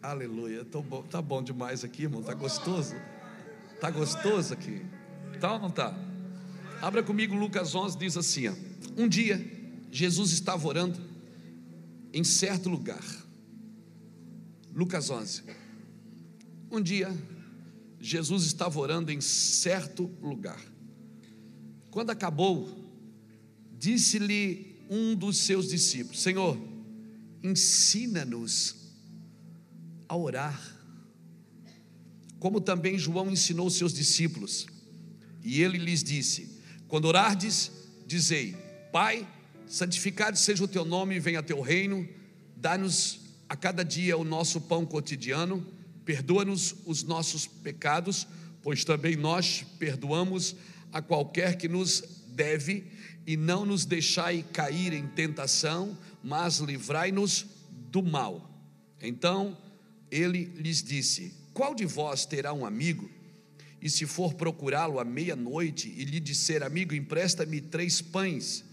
Aleluia. Tá bom, tá bom demais aqui, irmão. Tá gostoso. Tá gostoso aqui. Tá ou não tá? Abra comigo Lucas 11, diz assim: ó, Um dia, Jesus estava orando em certo lugar. Lucas 11. Um dia, Jesus estava orando em certo lugar. Quando acabou, disse-lhe um dos seus discípulos: Senhor, ensina-nos a orar, como também João ensinou seus discípulos. E ele lhes disse: Quando orardes, dizei: Pai, santificado seja o teu nome, venha teu reino, dá-nos a cada dia o nosso pão cotidiano, perdoa-nos os nossos pecados, pois também nós perdoamos a qualquer que nos deve, e não nos deixai cair em tentação, mas livrai-nos do mal. Então ele lhes disse: Qual de vós terá um amigo? E se for procurá-lo à meia-noite e lhe disser, amigo, empresta-me três pães,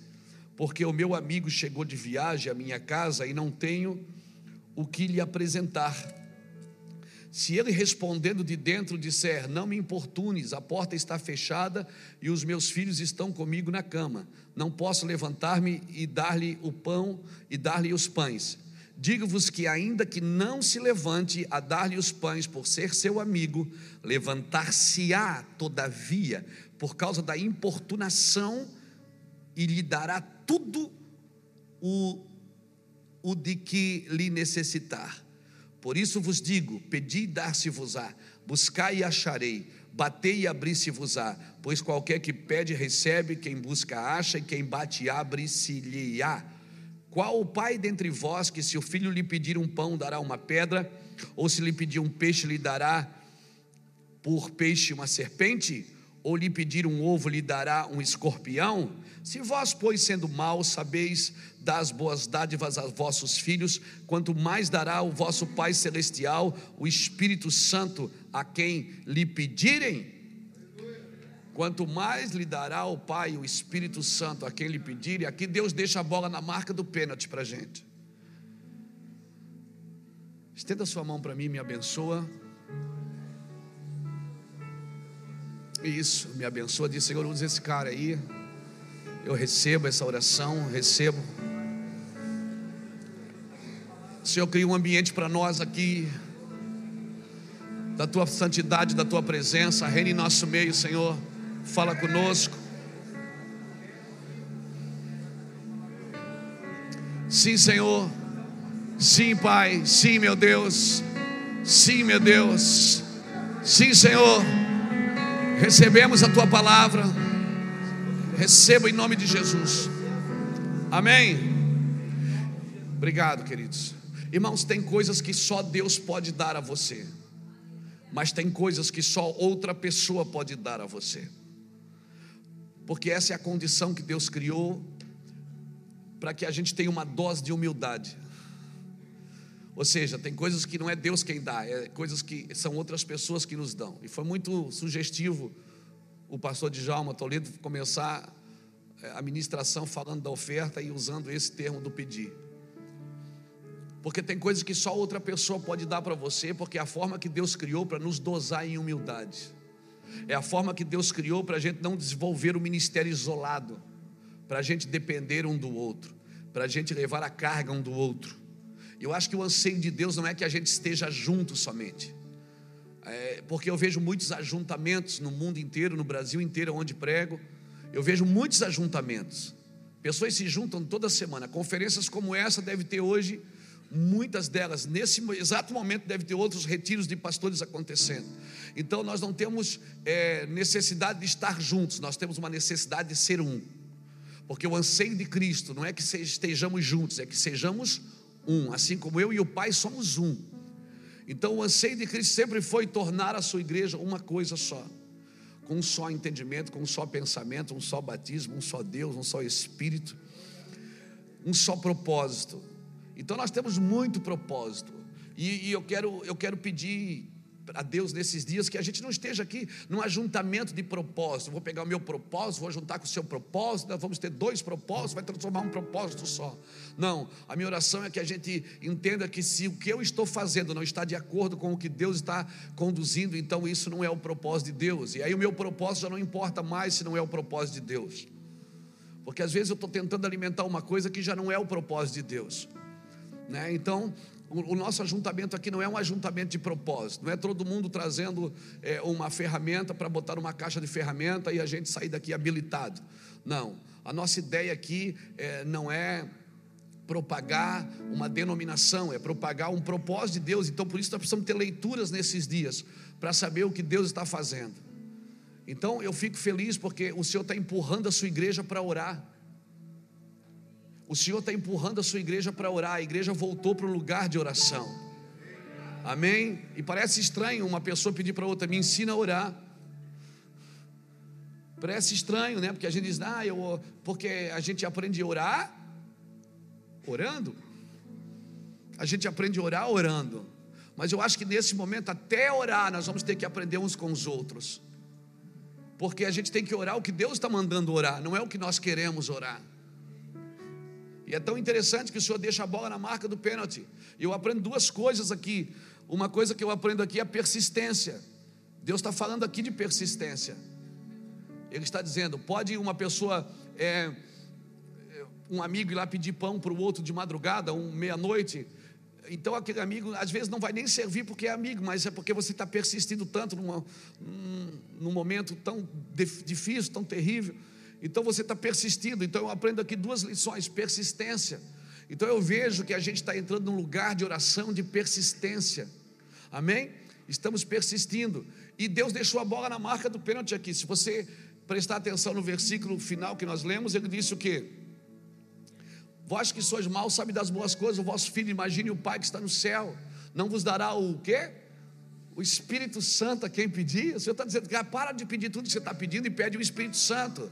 porque o meu amigo chegou de viagem à minha casa e não tenho o que lhe apresentar. Se ele respondendo de dentro disser, não me importunes, a porta está fechada e os meus filhos estão comigo na cama, não posso levantar-me e dar-lhe o pão e dar-lhe os pães. Digo-vos que, ainda que não se levante a dar-lhe os pães por ser seu amigo, levantar-se-á, todavia, por causa da importunação, e lhe dará tudo o, o de que lhe necessitar. Por isso vos digo: pedi e dar-se-vos-á, buscai e acharei, batei e abri-se-vos-á, pois qualquer que pede recebe, quem busca acha, e quem bate abre-se-lhe-á. Qual o pai dentre vós que, se o filho lhe pedir um pão, dará uma pedra, ou se lhe pedir um peixe, lhe dará por peixe uma serpente? Ou lhe pedir um ovo, lhe dará um escorpião? Se vós, pois, sendo maus, sabeis dar as boas dádivas aos vossos filhos, quanto mais dará o vosso Pai Celestial, o Espírito Santo, a quem lhe pedirem? Quanto mais lhe dará o Pai o Espírito Santo a quem lhe pedir, e aqui Deus deixa a bola na marca do pênalti para a gente. Estenda sua mão para mim, me abençoa. Isso, me abençoa. Diz, Senhor, usa esse cara aí. Eu recebo essa oração, recebo. Senhor, cria um ambiente para nós aqui, da tua santidade, da tua presença, reine em nosso meio, Senhor fala conosco. Sim, Senhor. Sim, Pai. Sim, meu Deus. Sim, meu Deus. Sim, Senhor. Recebemos a tua palavra. Receba em nome de Jesus. Amém. Obrigado, queridos. Irmãos, tem coisas que só Deus pode dar a você, mas tem coisas que só outra pessoa pode dar a você porque essa é a condição que Deus criou para que a gente tenha uma dose de humildade. Ou seja, tem coisas que não é Deus quem dá, é coisas que são outras pessoas que nos dão. E foi muito sugestivo o pastor Djalma Toledo começar é, a ministração falando da oferta e usando esse termo do pedir. Porque tem coisas que só outra pessoa pode dar para você, porque é a forma que Deus criou para nos dosar em humildade. É a forma que Deus criou para a gente não desenvolver o ministério isolado, para a gente depender um do outro, para a gente levar a carga um do outro. Eu acho que o anseio de Deus não é que a gente esteja junto somente, é, porque eu vejo muitos ajuntamentos no mundo inteiro, no Brasil inteiro, onde prego, eu vejo muitos ajuntamentos. Pessoas se juntam toda semana. Conferências como essa deve ter hoje muitas delas, nesse exato momento, deve ter outros retiros de pastores acontecendo. Então, nós não temos é, necessidade de estar juntos, nós temos uma necessidade de ser um. Porque o anseio de Cristo não é que estejamos juntos, é que sejamos um. Assim como eu e o Pai somos um. Então, o anseio de Cristo sempre foi tornar a sua igreja uma coisa só. Com um só entendimento, com um só pensamento, um só batismo, um só Deus, um só Espírito, um só propósito. Então nós temos muito propósito. E, e, eu, quero, eu quero pedir a Deus nesses dias que a gente não esteja aqui num ajuntamento de propósito. Vou pegar o meu propósito, vou juntar com o seu propósito, nós vamos ter dois propósitos, vai transformar um propósito só. Não, a minha oração é que a gente entenda que se o que eu estou fazendo não está de acordo com o que Deus está conduzindo, então isso não é o propósito de Deus. E aí o meu propósito já não importa mais se não é o propósito de Deus. Porque às vezes eu estou tentando alimentar uma coisa que já não é o propósito de Deus. Né? Então, o, nosso ajuntamento aqui não é um ajuntamento de propósito, não é todo mundo trazendo é, uma ferramenta para botar numa caixa de ferramenta e a gente sair daqui habilitado. Não, a nossa ideia aqui é, não é propagar uma denominação, é propagar um propósito de Deus. Então, por isso, nós precisamos ter leituras nesses dias para saber o que Deus está fazendo. Então, eu fico feliz porque o Senhor está empurrando a sua igreja para orar. O Senhor está empurrando a sua igreja para orar. A igreja voltou para o lugar de oração. Amém? E parece estranho uma pessoa pedir para outra: me ensina a orar. Parece estranho, né? Porque a gente diz, ah, eu, porque a gente aprende a orar orando. A gente aprende a orar orando. Mas eu acho que nesse momento, até orar, nós vamos ter que aprender uns com os outros. Porque a gente tem que orar o que Deus está mandando orar, não é o que nós queremos orar. E é tão interessante que o Senhor deixa a bola na marca do pênalti. Eu aprendo duas coisas aqui. Uma coisa que eu aprendo aqui é a persistência. Deus está falando aqui de persistência. Ele está dizendo: pode uma pessoa, é, um amigo ir lá pedir pão para o outro de madrugada, um meia-noite. Então aquele amigo às vezes não vai nem servir porque é amigo, mas é porque você está persistindo tanto numa, num momento tão difícil, tão terrível. Então você está persistindo. Então eu aprendo aqui duas lições: persistência. Então eu vejo que a gente está entrando num lugar de oração de persistência. Amém? Estamos persistindo. E Deus deixou a bola na marca do pênalti aqui. Se você prestar atenção no versículo final que nós lemos, ele disse o quê? Vós que sois maus, sabe das boas coisas, o vosso filho, imagine o Pai que está no céu, não vos dará o quê? O Espírito Santo a quem pedir. O Senhor está dizendo, cara, para de pedir tudo que você está pedindo e pede o Espírito Santo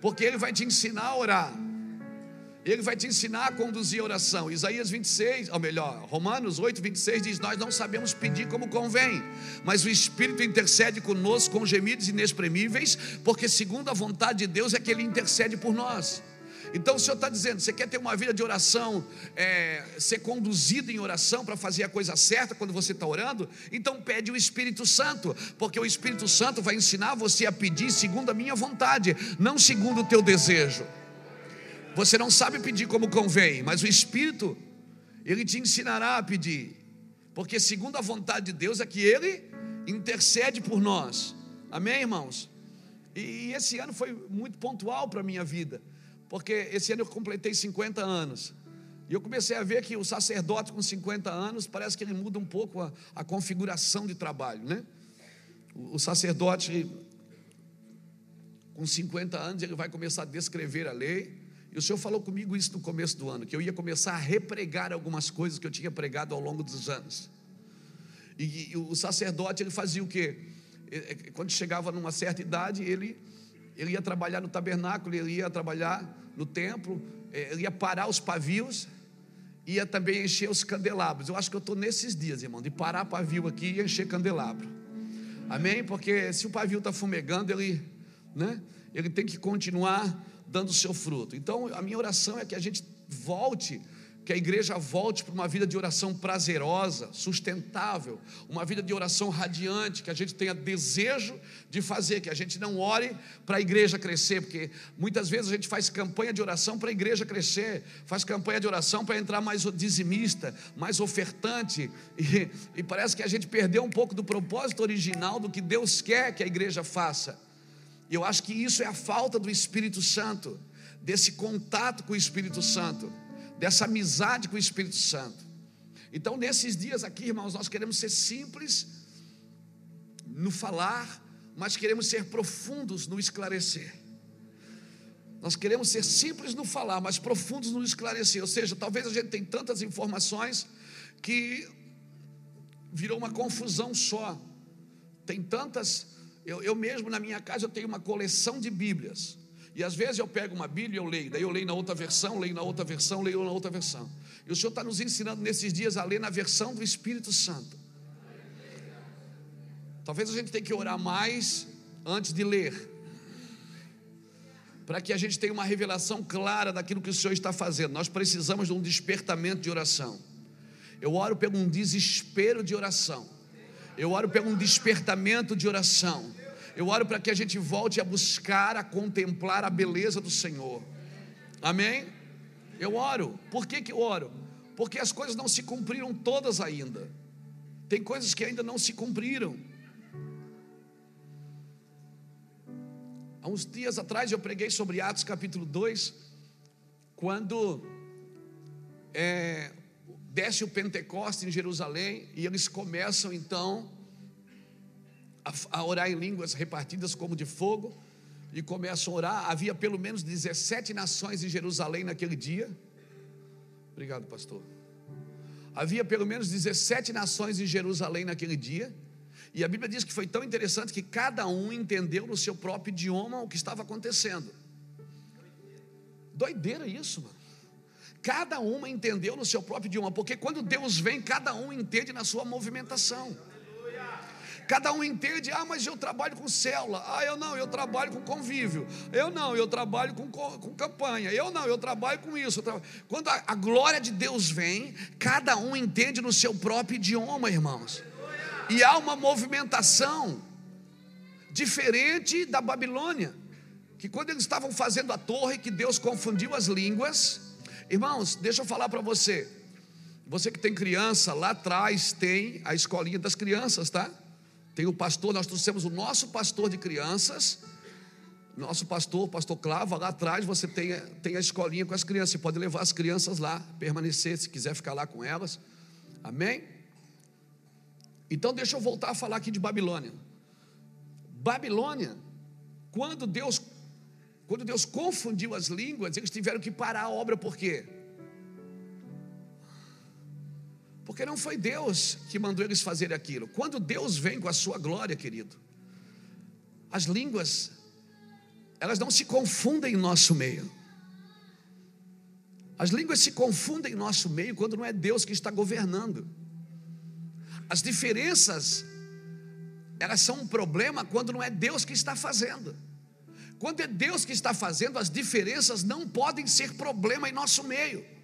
porque Ele vai te ensinar a orar. Ele vai te ensinar a conduzir a oração. Isaías 26, ou melhor, Romanos 8, 26 diz: Nós não sabemos pedir como convém, mas o Espírito intercede conosco com gemidos inexprimíveis, porque segundo a vontade de Deus é que Ele intercede por nós. Então o Senhor está dizendo: você quer ter uma vida de oração, é, ser conduzido em oração para fazer a coisa certa quando você está orando? Então pede o Espírito Santo, porque o Espírito Santo vai ensinar você a pedir segundo a minha vontade, não segundo o teu desejo. Você não sabe pedir como convém, mas o Espírito, ele te ensinará a pedir, porque segundo a vontade de Deus é que ele intercede por nós. Amém, irmãos? E esse ano foi muito pontual para a minha vida porque esse ano eu completei 50 anos. E eu comecei a ver que o sacerdote com 50 anos parece que ele muda um pouco a, a configuração de trabalho, né? O, o sacerdote com 50 anos ele vai começar a descrever a lei. E o Senhor falou comigo isso no começo do ano, que eu ia começar a repregar algumas coisas que eu tinha pregado ao longo dos anos. E, e o sacerdote ele fazia o quê? Quando chegava numa certa idade, ele ele ia trabalhar no tabernáculo, ele ia trabalhar no templo, eh, ele ia parar os pavios, ia também encher os candelabros. Eu acho que eu estou nesses dias, irmão, de parar pavio aqui e encher candelabro. Amém? Porque se o pavio está fumegando, ele, né, ele tem que continuar dando o seu fruto. Então, a minha oração é que a gente volte que a igreja volte para uma vida de oração prazerosa, sustentável, uma vida de oração radiante, que a gente tenha desejo de fazer, que a gente não ore para a igreja crescer, porque muitas vezes a gente faz campanha de oração para a igreja crescer, faz campanha de oração para entrar mais dizimista, mais ofertante, e, e parece que a gente perdeu um pouco do propósito original do que Deus quer que a igreja faça. E eu acho que isso é a falta do Espírito Santo, desse contato com o Espírito Santo dessa amizade com o Espírito Santo. Então, nesses dias aqui, irmãos, nós queremos ser simples no falar, mas queremos ser profundos no esclarecer. Nós queremos ser simples no falar, mas profundos no esclarecer. Ou seja, talvez a gente tenha tantas informações que virou uma confusão só. Tem tantas. Eu, eu mesmo na minha casa eu tenho uma coleção de Bíblias. E às vezes eu pego uma Bíblia e eu leio, daí eu leio na outra versão, leio na outra versão, leio na outra versão. E o Senhor está nos ensinando nesses dias a ler na versão do Espírito Santo. Talvez a gente tenha que orar mais antes de ler, para que a gente tenha uma revelação clara daquilo que o Senhor está fazendo. Nós precisamos de um despertamento de oração. Eu oro por um desespero de oração. Eu oro por um despertamento de oração. Eu oro para que a gente volte a buscar, a contemplar a beleza do Senhor. Amém? Eu oro. Por que, que eu oro? Porque as coisas não se cumpriram todas ainda. Tem coisas que ainda não se cumpriram. Há uns dias atrás eu preguei sobre Atos capítulo 2, quando é, desce o Pentecoste em Jerusalém e eles começam então a, orar em línguas repartidas como de fogo e começam a orar. Havia pelo menos 17 nações em Jerusalém naquele dia. Obrigado, pastor. Havia pelo menos 17 nações em Jerusalém naquele dia. E a Bíblia diz que foi tão interessante que cada um entendeu no seu próprio idioma o que estava acontecendo. Doideira isso, mano. Cada uma entendeu no seu próprio idioma, porque quando Deus vem, cada um entende na sua movimentação. Cada um entende, ah, mas eu trabalho com célula, ah, eu não, eu trabalho com convívio, eu não, eu trabalho com, com campanha, eu não, eu trabalho com isso. Quando a, a glória de Deus vem, cada um entende no seu próprio idioma, irmãos. E há uma movimentação diferente da Babilônia, que quando eles estavam fazendo a torre, que Deus confundiu as línguas. Irmãos, deixa eu falar para você. Você que tem criança, lá atrás tem a escolinha das crianças, tá? Tem o pastor, nós trouxemos o nosso pastor de crianças. Nosso pastor, pastor Clava, lá atrás você tem, tem a escolinha com as crianças. Você pode levar as crianças lá, permanecer, se quiser ficar lá com elas. Amém? Então deixa eu voltar a falar aqui de Babilônia. Babilônia, quando Deus quando Deus confundiu as línguas, eles tiveram que parar a obra por quê? Porque não foi Deus que mandou eles fazer aquilo. Quando Deus vem com a sua glória, querido, as línguas elas não se confundem em nosso meio. As línguas se confundem em nosso meio quando não é Deus que está governando. As diferenças, elas são um problema quando não é Deus que está fazendo. Quando é Deus que está fazendo, as diferenças não podem ser problema em nosso meio.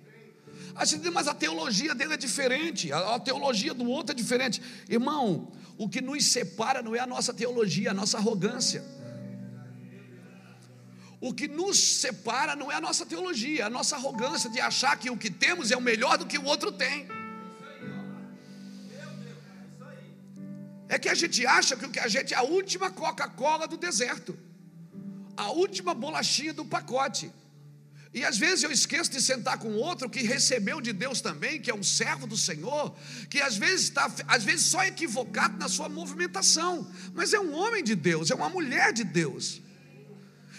A gente, mas a teologia dele é diferente, a, teologia do outro é diferente. Irmão, o que nos separa não é a nossa teologia, a nossa arrogância. O que nos separa não é a nossa teologia, a nossa arrogância de achar que o que temos é o melhor do que o outro tem. É que a gente acha que o que a gente é a última Coca-Cola do deserto, a última bolachinha do pacote. E às vezes eu esqueço de sentar com outro que recebeu de Deus também, que é um servo do Senhor, que às vezes está, às vezes só equivocado na sua movimentação, mas é um homem de Deus, é uma mulher de Deus.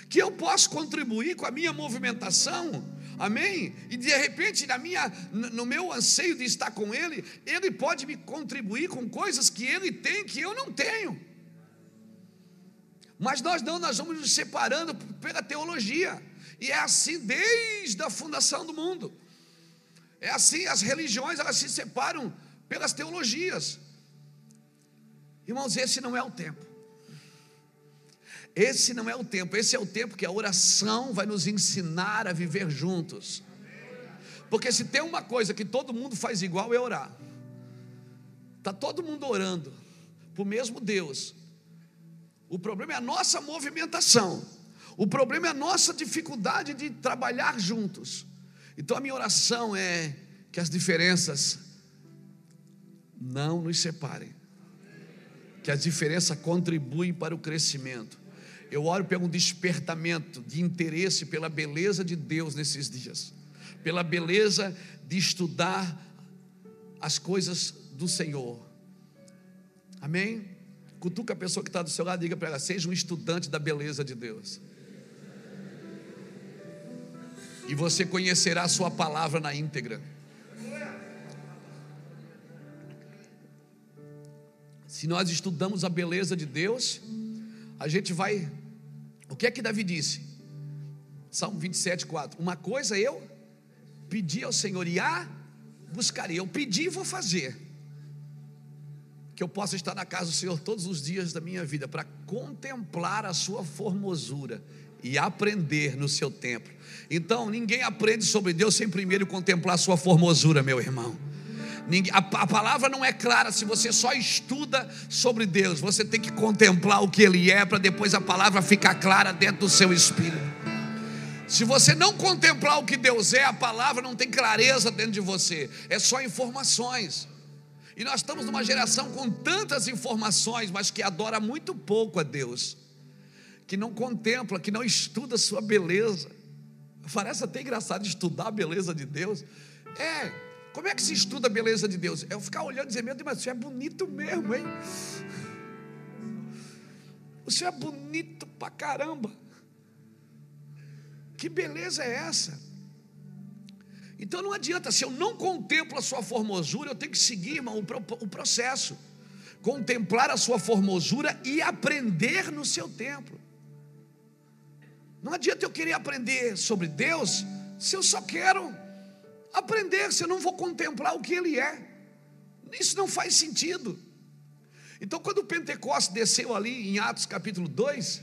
Que eu posso contribuir com a minha movimentação Amém? E de repente, na minha, no meu anseio de estar com Ele, Ele pode me contribuir com coisas que Ele tem que eu não tenho. Mas nós não, nós vamos nos separando pela teologia. E é assim desde a fundação do mundo. É assim, as religiões elas se separam pelas teologias. Irmãos, esse não é o tempo. Esse não é o tempo, esse é o tempo que a oração vai nos ensinar a viver juntos. Porque se tem uma coisa que todo mundo faz igual é orar. Está todo mundo orando para o mesmo Deus. O problema é a nossa movimentação. O problema é a nossa dificuldade de trabalhar juntos. Então a minha oração é que as diferenças não nos separem. Que as diferenças contribuem para o crescimento eu oro pelo um despertamento de interesse pela beleza de Deus nesses dias, pela beleza de estudar as coisas do Senhor. Amém? Cutuca a pessoa que está do seu lado e diga para ela: seja um estudante da beleza de Deus. E você conhecerá a sua palavra na íntegra. Se nós estudamos a beleza de Deus, a gente vai. O que é que Davi disse? Salmo 27, 4. Uma coisa eu pedi ao Senhor e a buscarei. Eu pedi e vou fazer. que eu possa estar na casa do Senhor todos os dias da minha vida para contemplar a sua formosura e aprender no seu templo. Então, ninguém aprende sobre Deus sem primeiro contemplar sua formosura, meu irmão. A palavra não é clara se você só estuda sobre Deus, você tem que contemplar o que Ele é para depois a palavra ficar clara dentro do seu espírito. Se você não contemplar o que Deus é, a palavra não tem clareza dentro de você, é só informações. E nós estamos numa geração com tantas informações, mas que adora muito pouco a Deus, que não contempla, que não estuda a sua beleza. Parece até engraçado estudar a beleza de Deus. É, como é que se estuda a beleza de Deus? É eu ficar olhando e dizer, meu Deus, mas você é bonito mesmo, hein? Você é bonito pra caramba. Que beleza é essa? Então não adianta, se eu não contemplo a sua formosura, eu tenho que seguir, irmão, o processo. Contemplar a sua formosura e aprender no seu templo. Não adianta eu querer aprender sobre Deus se eu só quero aprender, se eu não vou contemplar o que Ele é. Isso não faz sentido. Então, quando o Pentecostes desceu ali em Atos capítulo 2,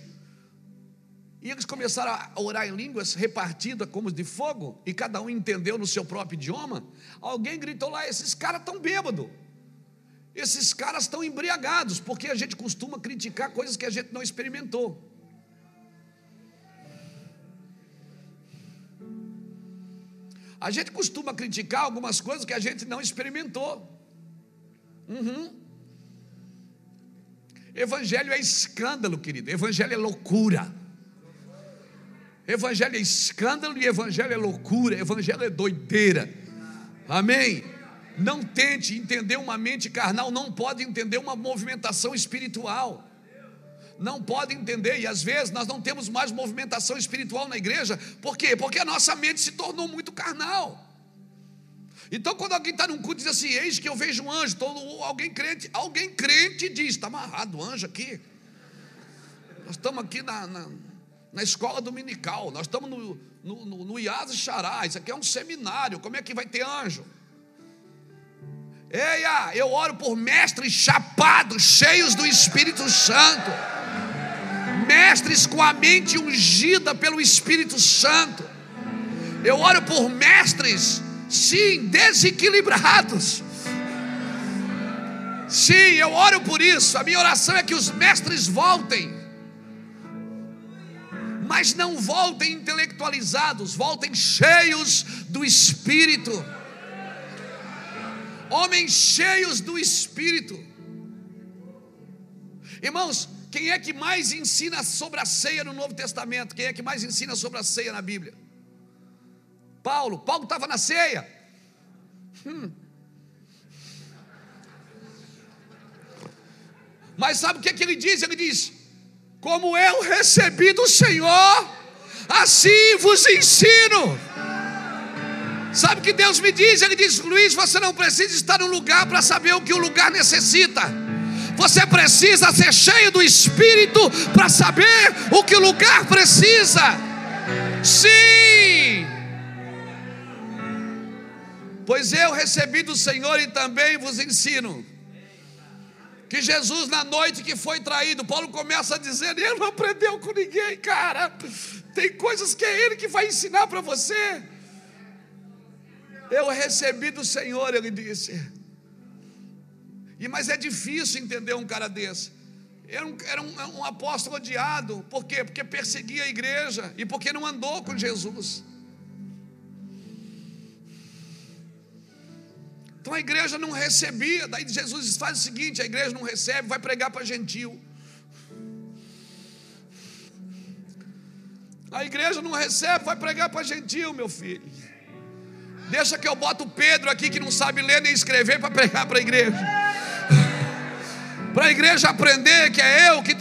e eles começaram a orar em línguas repartidas como de fogo, e cada um entendeu no seu próprio idioma. Alguém gritou lá: esses caras estão bêbados, esses caras estão embriagados, porque a gente costuma criticar coisas que a gente não experimentou. A gente costuma criticar algumas coisas que a gente não experimentou. Uhum. Evangelho é escândalo, querido. Evangelho é loucura. Evangelho é escândalo e evangelho é loucura, evangelho é doideira. Amém? Não tente entender uma mente carnal, não pode entender uma movimentação espiritual. Não pode entender, e às vezes nós não temos mais movimentação espiritual na igreja, por quê? Porque a nossa mente se tornou muito carnal. Então, quando alguém está num culto e diz assim, eis que eu vejo um anjo, todo, alguém crente, alguém crente diz, está amarrado o anjo aqui. Nós estamos aqui na, na na escola dominical, nós estamos no, no, no, no Xará, isso aqui é um seminário, como é que vai ter anjo? Eia, eu oro por mestres chapados, cheios do Espírito Santo, mestres com a mente ungida pelo Espírito Santo, eu oro por mestres, sim, desequilibrados, sim, eu oro por isso, a minha oração é que os mestres voltem, mas não voltem intelectualizados, voltem cheios do Espírito. Homens cheios do Espírito. Irmãos, quem é que mais ensina sobre a ceia no Novo Testamento? Quem é que mais ensina sobre a ceia na Bíblia? Paulo. Paulo estava na ceia. Hum. Mas sabe o que, é que ele diz? Ele diz: como eu recebi do Senhor, assim vos ensino. Sabe o que Deus me diz? Ele diz: Luiz, você não precisa estar no lugar para saber o que o lugar necessita. Você precisa ser cheio do Espírito para saber o que o lugar precisa. Sim. Pois eu recebi do Senhor e também vos ensino que Jesus, na noite que foi traído, Paulo começa a dizer: ele não aprendeu com ninguém, cara. Tem coisas que é Ele que vai ensinar para você. Eu recebi do Senhor, ele disse. E mas é difícil entender um cara desse. Era um, era um, um apóstolo odiado, por quê? Porque perseguia a igreja e porque não andou com Jesus. Então a igreja não recebia. Daí Jesus faz o seguinte: a igreja não recebe, vai pregar para gentil. A igreja não recebe, vai pregar para gentil, meu filho. Deixa que eu boto o Pedro aqui que não sabe ler nem escrever para pregar para a igreja. Para a igreja aprender que é eu que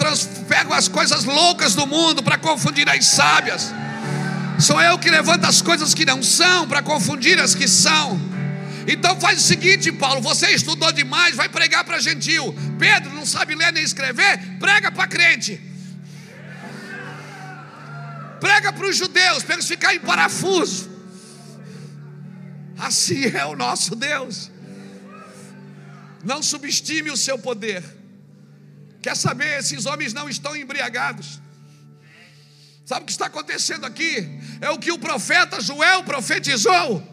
pego as coisas loucas do mundo para confundir as sábias. Sou eu que levanto as coisas que não são para confundir as que são. Então faz o seguinte, Paulo: você estudou demais, vai pregar para gentil. Pedro não sabe ler nem escrever, prega para crente. Prega para os judeus, para eles ficarem em parafuso. Assim é o nosso Deus. Não subestime o seu poder. Quer saber? Esses homens não estão embriagados. Sabe o que está acontecendo aqui? É o que o profeta Joel profetizou.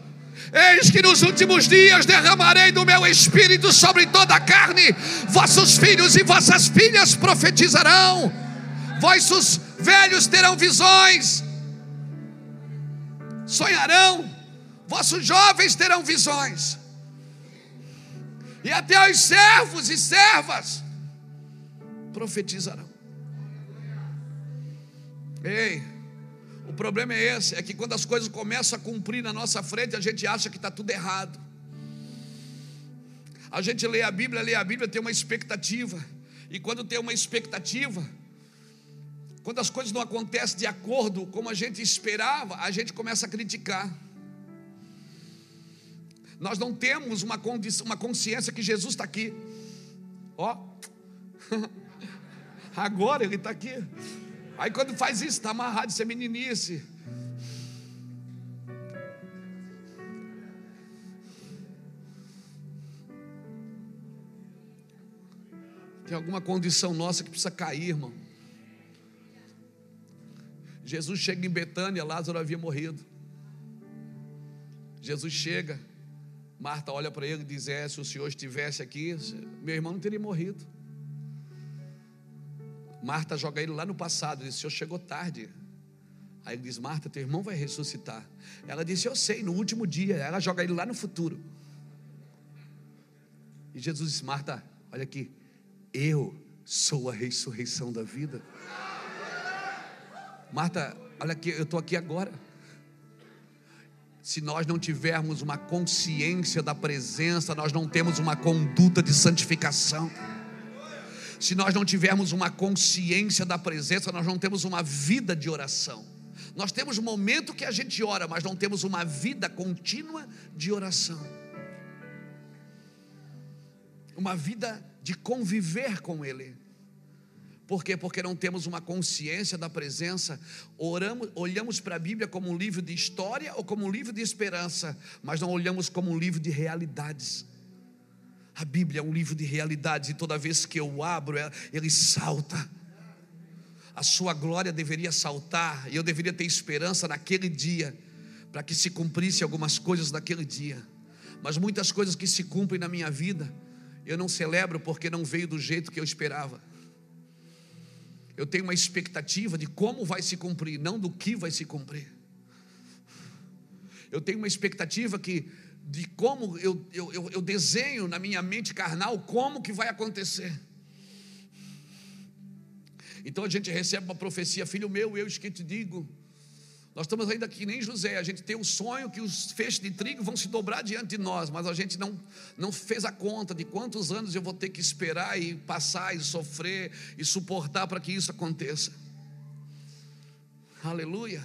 Eis que nos últimos dias derramarei do meu espírito sobre toda a carne, vossos filhos e vossas filhas profetizarão, vossos velhos terão visões, sonharão, vossos jovens terão visões, e até os servos e servas profetizarão. Ei, o problema é esse: é que quando as coisas começam a cumprir na nossa frente, a gente acha que está tudo errado. A gente lê a Bíblia, lê a Bíblia, tem uma expectativa, e quando tem uma expectativa, quando as coisas não acontecem de acordo como a gente esperava, a gente começa a criticar. Nós não temos uma, uma consciência que Jesus está aqui. Ó, agora Ele está aqui. Aí quando faz isso, está amarrado, isso é meninice. Tem alguma condição nossa que precisa cair, irmão. Jesus chega em Betânia, Lázaro havia morrido. Jesus chega, Marta olha para ele e diz: é, se o senhor estivesse aqui, meu irmão não teria morrido. Marta joga ele lá no passado, diz: O senhor chegou tarde. Aí ele diz: Marta, teu irmão vai ressuscitar. Ela disse: Eu sei, no último dia. Ela joga ele lá no futuro. E Jesus disse: Marta, olha aqui, eu sou a ressurreição da vida. Marta, olha aqui, eu estou aqui agora. Se nós não tivermos uma consciência da presença, nós não temos uma conduta de santificação se nós não tivermos uma consciência da presença, nós não temos uma vida de oração. Nós temos momento que a gente ora, mas não temos uma vida contínua de oração. Uma vida de conviver com Ele. Por quê? Porque não temos uma consciência da presença. Oramos, olhamos para a Bíblia como um livro de história ou como um livro de esperança, mas não olhamos como um livro de realidades. A Bíblia é um livro de realidades e toda vez que eu abro, ele salta. A sua glória deveria saltar e eu deveria ter esperança naquele dia, para que se cumprisse algumas coisas naquele dia. Mas muitas coisas que se cumprem na minha vida, eu não celebro porque não veio do jeito que eu esperava. Eu tenho uma expectativa de como vai se cumprir, não do que vai se cumprir. Eu tenho uma expectativa que de como eu, eu, eu, desenho na minha mente carnal como que vai acontecer. Então a gente recebe uma profecia, filho meu, eu que te digo. Nós estamos ainda aqui nem José, a gente tem o sonho que os feixes de trigo vão se dobrar diante de nós, mas a gente não, não fez a conta de quantos anos eu vou ter que esperar e passar e sofrer e suportar para que isso aconteça. Aleluia.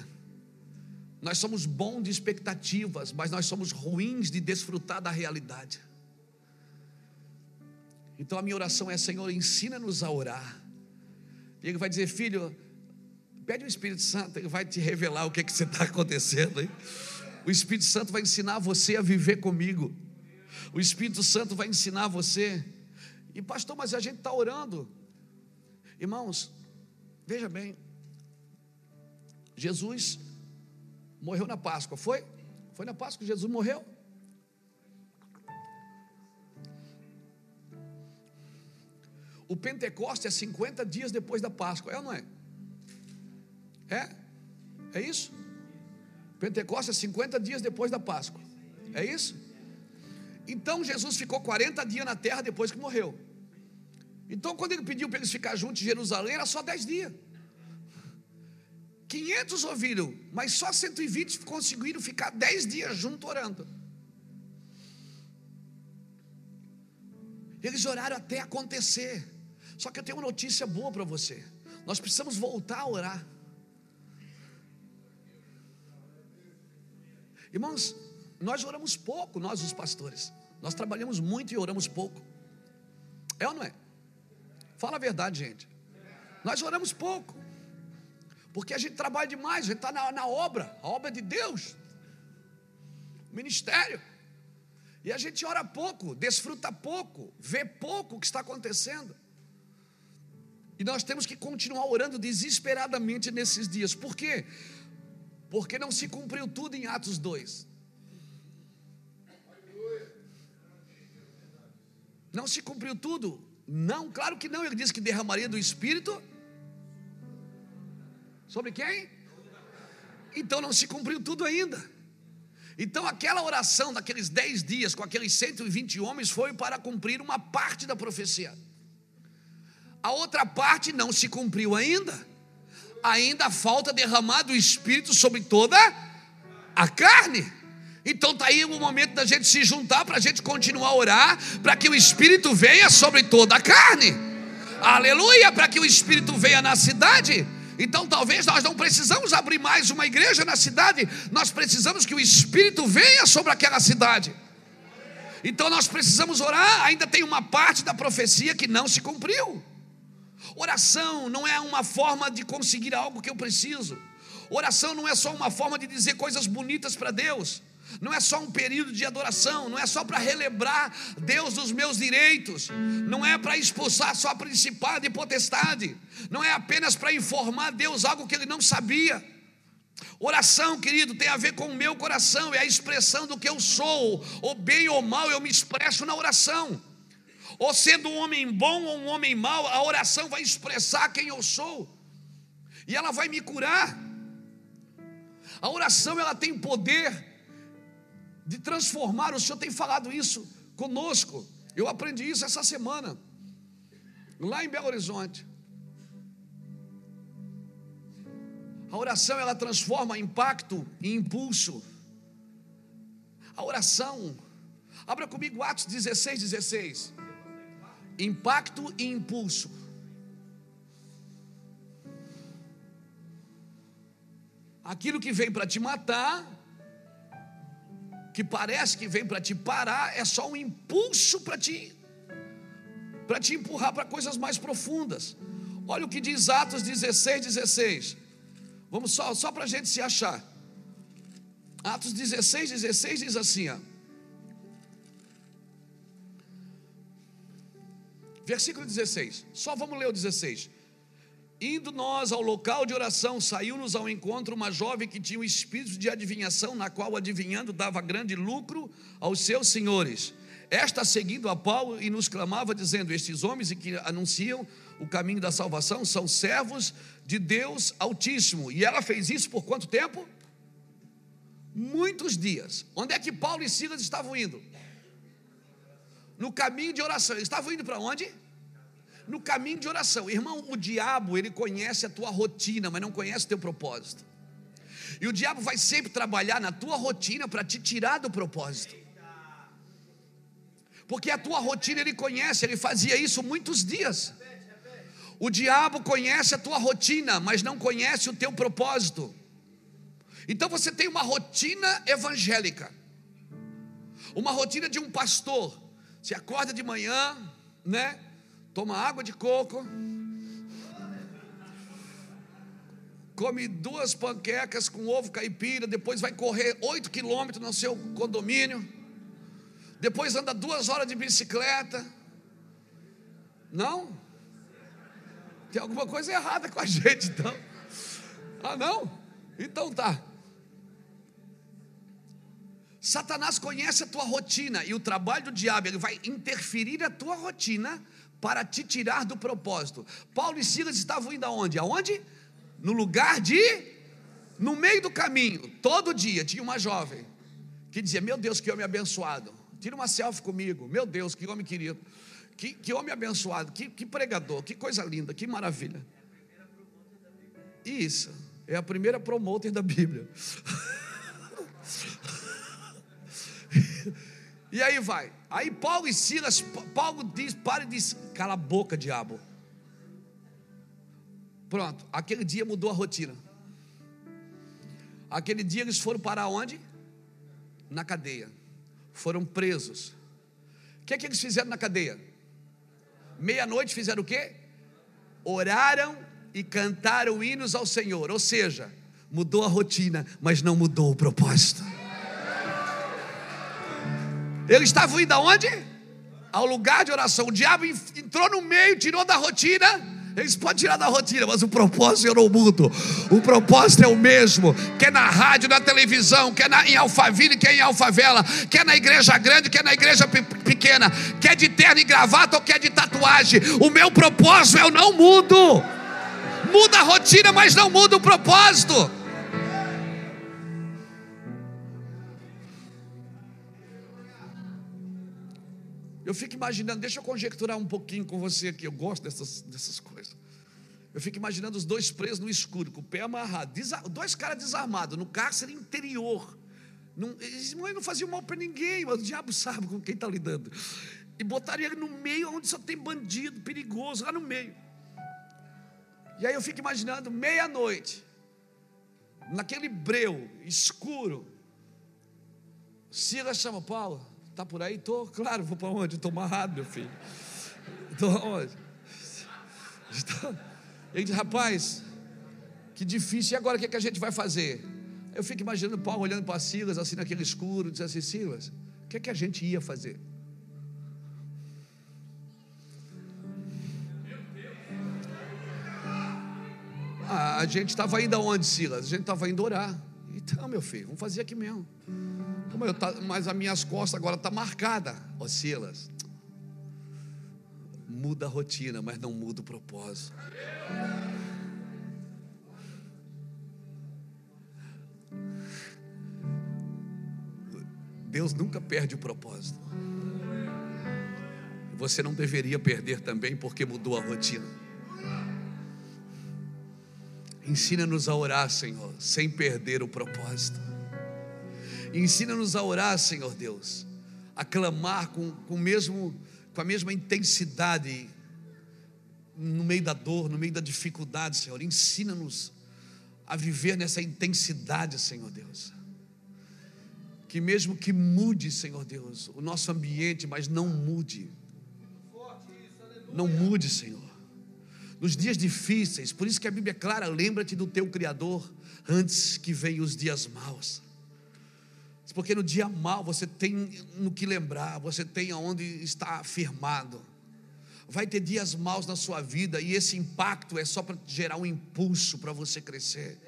Nós somos bons de expectativas, mas nós somos ruins de desfrutar da realidade. Então a minha oração é: Senhor, ensina-nos a orar. E ele vai dizer, filho, pede o Espírito Santo, ele vai te revelar o que, é que você está acontecendo aí. O Espírito Santo vai ensinar você a viver comigo. O Espírito Santo vai ensinar você. E pastor, mas a gente está orando. Irmãos, veja bem, Jesus morreu na Páscoa, foi? Foi na Páscoa que Jesus morreu? O Pentecoste é 50 dias depois da Páscoa, é ou não é? É? É isso? Pentecoste é 50 dias depois da Páscoa. É isso? Então Jesus ficou 40 dias na terra depois que morreu. Então, quando ele pediu para eles ficar juntos em Jerusalém, era só 10 dias. 500 ouviram, mas só 120 conseguiram ficar 10 dias junto orando. Eles oraram até acontecer. Só que eu tenho uma notícia boa para você. Nós precisamos voltar a orar. Irmãos, nós oramos pouco, nós os pastores. Nós trabalhamos muito e oramos pouco. É ou não é? Fala a verdade, gente. Nós oramos pouco. Porque a gente trabalha demais, a gente está na, na obra, a obra de Deus, ministério. E a gente ora pouco, desfruta pouco, vê pouco o que está acontecendo. E nós temos que continuar orando desesperadamente nesses dias. Por quê? Porque não se cumpriu tudo em Atos 2. Não se cumpriu tudo? Não, claro que não. Ele disse que derramaria do Espírito. Sobre quem? Então não se cumpriu tudo ainda. Então aquela oração daqueles dez dias com aqueles 120 homens foi para cumprir uma parte da profecia. A outra parte não se cumpriu ainda. Ainda falta derramar do Espírito sobre toda a carne. Então está aí o momento da gente se juntar para a gente continuar a orar, para que o Espírito venha sobre toda a carne. Aleluia! Para que o Espírito venha na cidade. Então talvez nós não precisamos abrir mais uma igreja na cidade, nós precisamos que o Espírito venha sobre aquela cidade. Então nós precisamos orar, ainda tem uma parte da profecia que não se cumpriu. Oração não é uma forma de conseguir algo que eu preciso. Oração não é só uma forma de dizer coisas bonitas para Deus não é só um período de adoração, não é só para relembrar Deus dos meus direitos, não é para expulsar só principado e potestade, não é apenas para informar Deus algo que ele não sabia. Oração, querido, tem a ver com o meu coração, é a expressão do que eu sou, ou bem ou mal eu me expresso na oração. Ou sendo um homem bom ou um homem mau, a oração vai expressar quem eu sou. E ela vai me curar. A oração ela tem poder de transformar. O Senhor tem falado isso conosco. Eu aprendi isso essa semana, lá em Belo Horizonte. A oração ela transforma impacto em impulso. A oração, abra comigo Atos 16, 16. Impacto e impulso. Aquilo que vem para te matar, que parece que vem para te parar, é só um impulso para te para te empurrar para coisas mais profundas. Olha o que diz Atos 16, 16. Vamos só, só para a gente se achar. Atos 16, 16 diz assim: ó. Versículo 16. Só vamos ler o 16. Indo nós ao local de oração, saiu-nos ao encontro uma jovem que tinha um espírito de adivinhação, na qual, adivinhando, dava grande lucro aos seus senhores. Esta, seguindo a Paulo, e nos clamava, dizendo: Estes homens que anunciam o caminho da salvação são servos de Deus Altíssimo. E ela fez isso por quanto tempo? Muitos dias. Onde é que Paulo e Silas estavam indo? No caminho de oração. Eles estavam indo para onde? No caminho de oração. Irmão, o diabo, ele conhece a tua rotina, mas não conhece o teu propósito. E o diabo vai sempre trabalhar na tua rotina para te tirar do propósito. Porque a tua rotina ele conhece, ele fazia isso muitos dias. O diabo conhece a tua rotina, mas não conhece o teu propósito. Então você tem uma rotina evangélica, uma rotina de um pastor. Você acorda de manhã, né? Toma água de coco, come duas panquecas com ovo caipira, depois vai correr oito quilômetros no seu condomínio, depois anda duas horas de bicicleta. Não? Tem alguma coisa errada com a gente, então. Ah, não? Então tá. Satanás conhece a tua rotina e o trabalho do diabo, ele vai interferir na tua rotina para te tirar do propósito. Paulo e Silas estavam indo aonde? Aonde? No lugar de no meio do caminho, todo dia tinha uma jovem que dizia: Meu Deus, que homem abençoado. Tira uma selfie comigo. Meu Deus, que homem querido. Que, que homem abençoado. Que, que pregador. Que coisa linda. Que maravilha. Isso. É a primeira promoter da Bíblia. e aí vai. Aí Paulo e Silas, Paulo diz, para e diz: cala a boca, diabo. Pronto, aquele dia mudou a rotina. Aquele dia eles foram para onde? Na cadeia. Foram presos. O que é que eles fizeram na cadeia? Meia-noite fizeram o quê? Oraram e cantaram hinos ao Senhor. Ou seja, mudou a rotina, mas não mudou o propósito. Eles estavam indo aonde? Ao lugar de oração. O diabo entrou no meio, tirou da rotina eles podem tirar da rotina, mas o propósito eu não mudo. O propósito é o mesmo. Quer na rádio, na televisão, quer na, em Alphaville, quer em Alfavela, quer na igreja grande, quer na igreja pequena, quer de terno e gravata ou quer de tatuagem. O meu propósito eu não mudo. Muda a rotina, mas não muda o propósito. Eu fico imaginando, deixa eu conjecturar um pouquinho com você aqui, eu gosto dessas, dessas coisas. Eu fico imaginando os dois presos no escuro, com o pé amarrado, dois caras desarmados, no cárcere interior. Não, não faziam mal para ninguém, mas o diabo sabe com quem está lidando. E botaram ele no meio onde só tem bandido, perigoso, lá no meio. E aí eu fico imaginando, meia-noite, naquele breu escuro, Silas chama Paulo. Está por aí? Estou, claro, vou para onde? Estou amarrado, meu filho. Estou aonde? Ele diz, rapaz, que difícil, e agora o que, é que a gente vai fazer? Eu fico imaginando Paulo olhando para Silas, assim naquele escuro, dizendo assim: Silas, o que é que a gente ia fazer? Ah, a gente estava indo aonde, Silas? A gente estava indo orar. Então, meu filho, vamos fazer aqui mesmo. Tá, mas as minhas costas agora tá marcada, ó Silas. Muda a rotina, mas não muda o propósito. Deus nunca perde o propósito. Você não deveria perder também porque mudou a rotina. Ensina-nos a orar, Senhor, sem perder o propósito. Ensina-nos a orar, Senhor Deus, a clamar com, com, mesmo, com a mesma intensidade no meio da dor, no meio da dificuldade, Senhor. Ensina-nos a viver nessa intensidade, Senhor Deus. Que mesmo que mude, Senhor Deus, o nosso ambiente, mas não mude. Não mude, Senhor. Nos dias difíceis, por isso que a Bíblia é clara, lembra-te do teu Criador antes que venham os dias maus. Porque no dia mal você tem no que lembrar, você tem aonde estar firmado. Vai ter dias maus na sua vida e esse impacto é só para gerar um impulso para você crescer.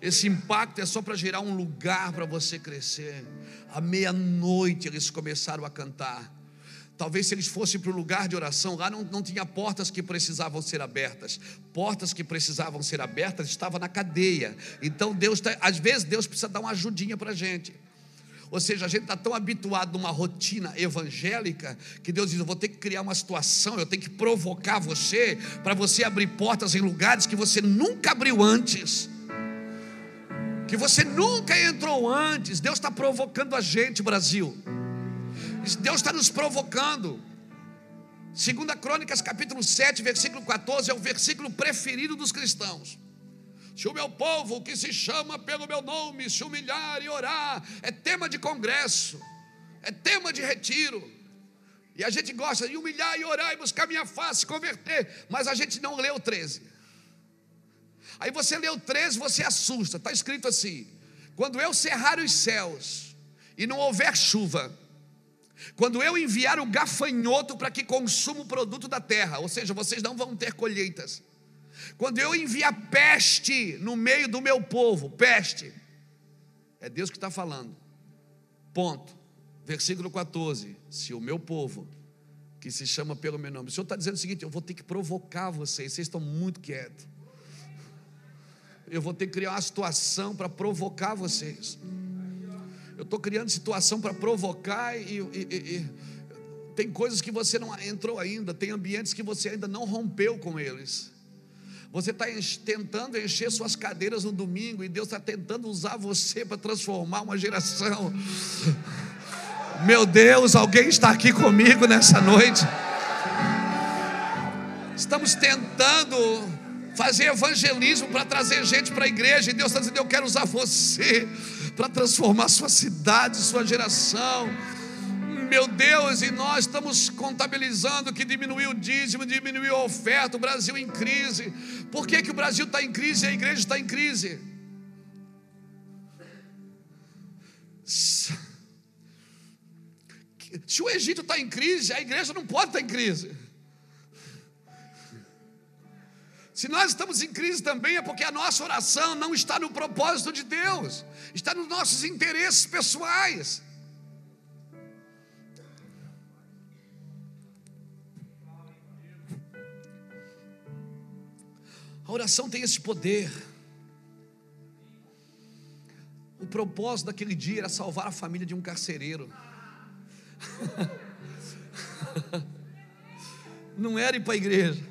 Esse impacto é só para gerar um lugar para você crescer. À meia-noite eles começaram a cantar. Talvez se eles fossem para o lugar de oração, lá não, não tinha portas que precisavam ser abertas. Portas que precisavam ser abertas estavam na cadeia. Então Deus, tá, às vezes Deus precisa dar uma ajudinha para a gente. Ou seja, a gente está tão habituado numa rotina evangélica que Deus diz: Eu vou ter que criar uma situação, eu tenho que provocar você para você abrir portas em lugares que você nunca abriu antes, que você nunca entrou antes. Deus está provocando a gente, Brasil. Deus está nos provocando. Segunda Crônicas, capítulo 7, versículo 14, é o versículo preferido dos cristãos. Se o meu povo, que se chama pelo meu nome, se humilhar e orar, é tema de congresso, é tema de retiro. E a gente gosta de humilhar e orar e buscar minha face, converter, mas a gente não leu o 13. Aí você lê o 13, você assusta. Está escrito assim: quando eu cerrar os céus e não houver chuva, quando eu enviar o gafanhoto para que consuma o produto da terra, ou seja, vocês não vão ter colheitas. Quando eu enviar peste no meio do meu povo, peste, é Deus que está falando. Ponto. Versículo 14: Se o meu povo, que se chama pelo meu nome, o Senhor está dizendo o seguinte: eu vou ter que provocar vocês, vocês estão muito quietos. Eu vou ter que criar uma situação para provocar vocês. Eu estou criando situação para provocar e, e, e, tem coisas que você não entrou ainda, tem ambientes que você ainda não rompeu com eles. Você está tentando encher suas cadeiras no domingo e Deus está tentando usar você para transformar uma geração. Meu Deus, alguém está aqui comigo nessa noite. Estamos tentando fazer evangelismo para trazer gente para a igreja, e Deus está dizendo: Eu quero usar você para transformar sua cidade, sua geração meu Deus, e nós estamos contabilizando que diminuiu o dízimo, diminuiu a oferta, o Brasil em crise. Por que, que o Brasil está em crise e a igreja está em crise? Se o Egito está em crise, a igreja não pode estar em crise. Se nós estamos em crise também é porque a nossa oração não está no propósito de Deus, está nos nossos interesses pessoais. A oração tem esse poder. O propósito daquele dia era salvar a família de um carcereiro. Não era ir para a igreja,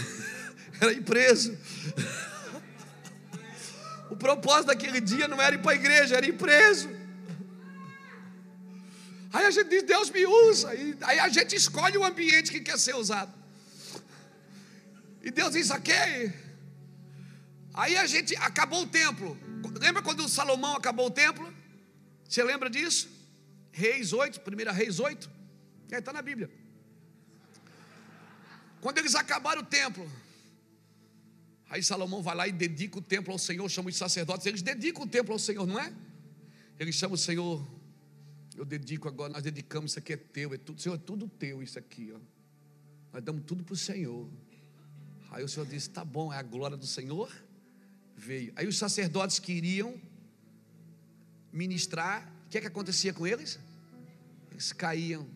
era ir preso. O propósito daquele dia não era ir para a igreja, era ir preso. Aí a gente diz, Deus me usa. Aí a gente escolhe o ambiente que quer ser usado. E Deus diz, ok. Aí a gente acabou o templo. Lembra quando Salomão acabou o templo? Você lembra disso? Reis 8, 1 Reis 8. É, está na Bíblia. Quando eles acabaram o templo, aí Salomão vai lá e dedica o templo ao Senhor, chama os sacerdotes, eles dedicam o templo ao Senhor, não é? Eles chamam o Senhor, eu dedico agora, nós dedicamos, isso aqui é teu, é tudo, Senhor, é tudo teu isso aqui, ó. Nós damos tudo para o Senhor. Aí o Senhor disse: Tá bom, é a glória do Senhor veio. Aí os sacerdotes que iriam ministrar, o que é que acontecia com eles? Eles caíam.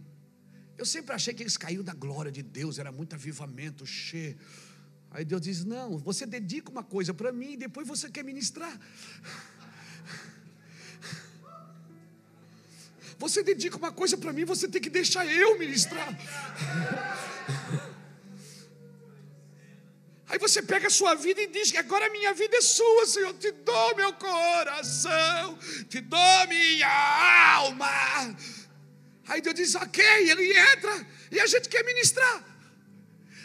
Eu sempre achei que eles caíam da glória de Deus, era muito avivamento, cheio. Aí Deus diz: Não, você dedica uma coisa para mim e depois você quer ministrar. Você dedica uma coisa para mim, você tem que deixar eu ministrar. Aí você pega a sua vida e diz que agora a minha vida é sua, Senhor. Te dou meu coração, te dou minha alma. Aí Deus diz, ok, ele entra e a gente quer ministrar.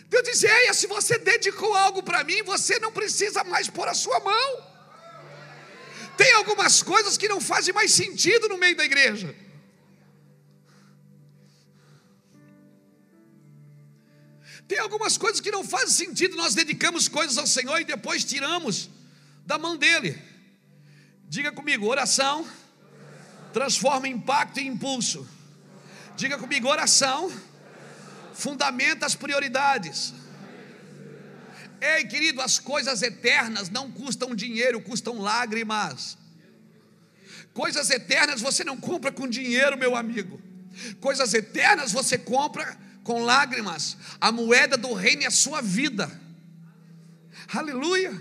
Deus diz, eia, se você dedicou algo para mim, você não precisa mais pôr a sua mão. Tem algumas coisas que não fazem mais sentido no meio da igreja. Tem algumas coisas que não fazem sentido, nós dedicamos coisas ao Senhor e depois tiramos da mão dele. Diga comigo, oração transforma impacto em impulso. Diga comigo, oração fundamenta as prioridades. Ei, querido, as coisas eternas não custam dinheiro, custam lágrimas. Coisas eternas você não compra com dinheiro, meu amigo. Coisas eternas você compra com lágrimas. A moeda do reino é a sua vida. Aleluia.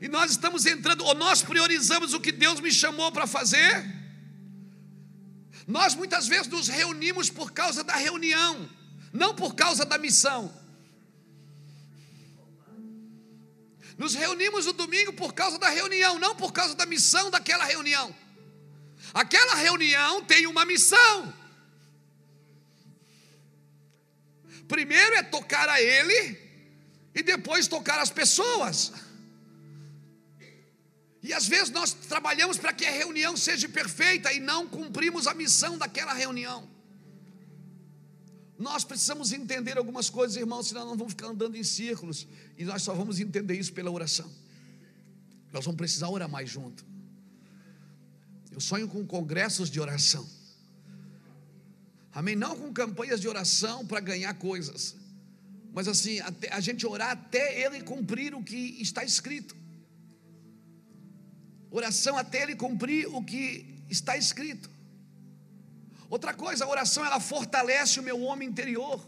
E nós estamos entrando, ou nós priorizamos o que Deus me chamou para fazer. Nós muitas vezes nos reunimos por causa da reunião, não por causa da missão. Nos reunimos no domingo por causa da reunião, não por causa da missão daquela reunião. Aquela reunião tem uma missão. Primeiro é tocar a Ele e depois tocar as pessoas. E às vezes nós trabalhamos para que a reunião seja perfeita e não cumprimos a missão daquela reunião. Nós precisamos entender algumas coisas, irmãos, senão nós vamos ficar andando em círculos e nós só vamos entender isso pela oração. Nós vamos precisar orar mais junto. Eu sonho com congressos de oração. Amém? Não com campanhas de oração para ganhar coisas, mas assim, a gente orar até ele cumprir o que está escrito. Oração até ele cumprir o que está escrito. Outra coisa, a oração ela fortalece o meu homem interior.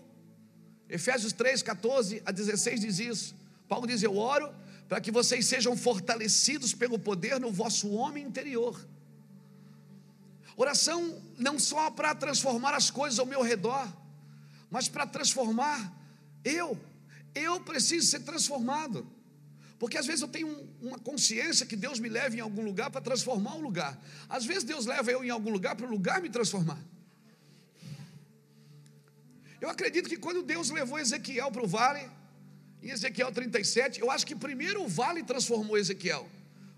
Efésios 3, 14 a 16 diz isso. Paulo diz: Eu oro para que vocês sejam fortalecidos pelo poder no vosso homem interior Oração não só para transformar as coisas ao meu redor, mas para transformar eu. Eu preciso ser transformado. Porque às vezes eu tenho uma consciência que Deus me leva em algum lugar para transformar um lugar. Às vezes Deus leva eu em algum lugar para o lugar me transformar. Eu acredito que quando Deus levou Ezequiel para o vale, em Ezequiel 37, eu acho que primeiro o vale transformou Ezequiel.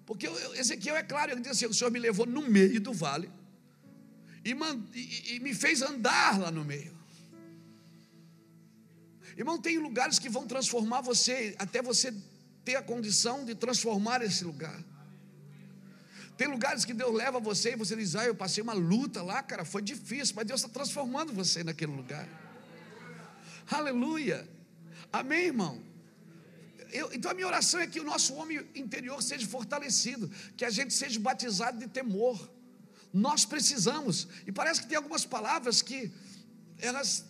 Porque Ezequiel é claro, ele diz assim: o Senhor me levou no meio do vale e, e, e me fez andar lá no meio. Irmão, tem lugares que vão transformar você, até você ter a condição de transformar esse lugar. Tem lugares que Deus leva você e você diz: Ah, eu passei uma luta lá, cara, foi difícil, mas Deus está transformando você naquele lugar. Aleluia. Amém, irmão? Eu, então a minha oração é que o nosso homem interior seja fortalecido, que a gente seja batizado de temor. Nós precisamos. E parece que tem algumas palavras que elas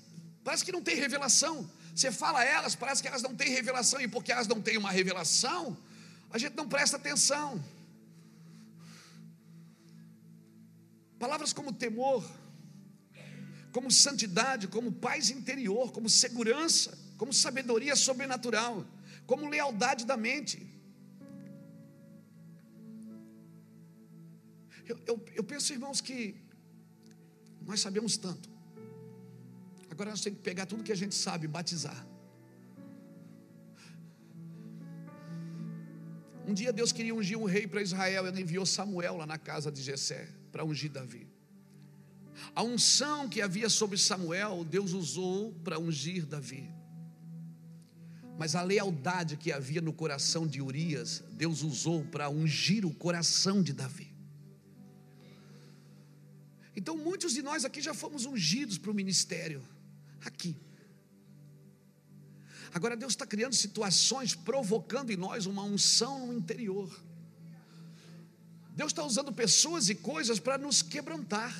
parece que não tem revelação. Você fala elas, parece que elas não têm revelação e porque elas não têm uma revelação, a gente não presta atenção. Palavras como temor, como santidade, como paz interior, como segurança, como sabedoria sobrenatural, como lealdade da mente. Eu, eu, eu penso, irmãos, que nós sabemos tanto. Agora nós temos que pegar tudo que a gente sabe e batizar. Um dia Deus queria ungir um rei para Israel, ele enviou Samuel lá na casa de Jessé para ungir Davi. A unção que havia sobre Samuel, Deus usou para ungir Davi. Mas a lealdade que havia no coração de Urias, Deus usou para ungir o coração de Davi. Então, muitos de nós aqui já fomos ungidos para o ministério, aqui. Agora, Deus está criando situações, provocando em nós uma unção no interior. Deus está usando pessoas e coisas para nos quebrantar,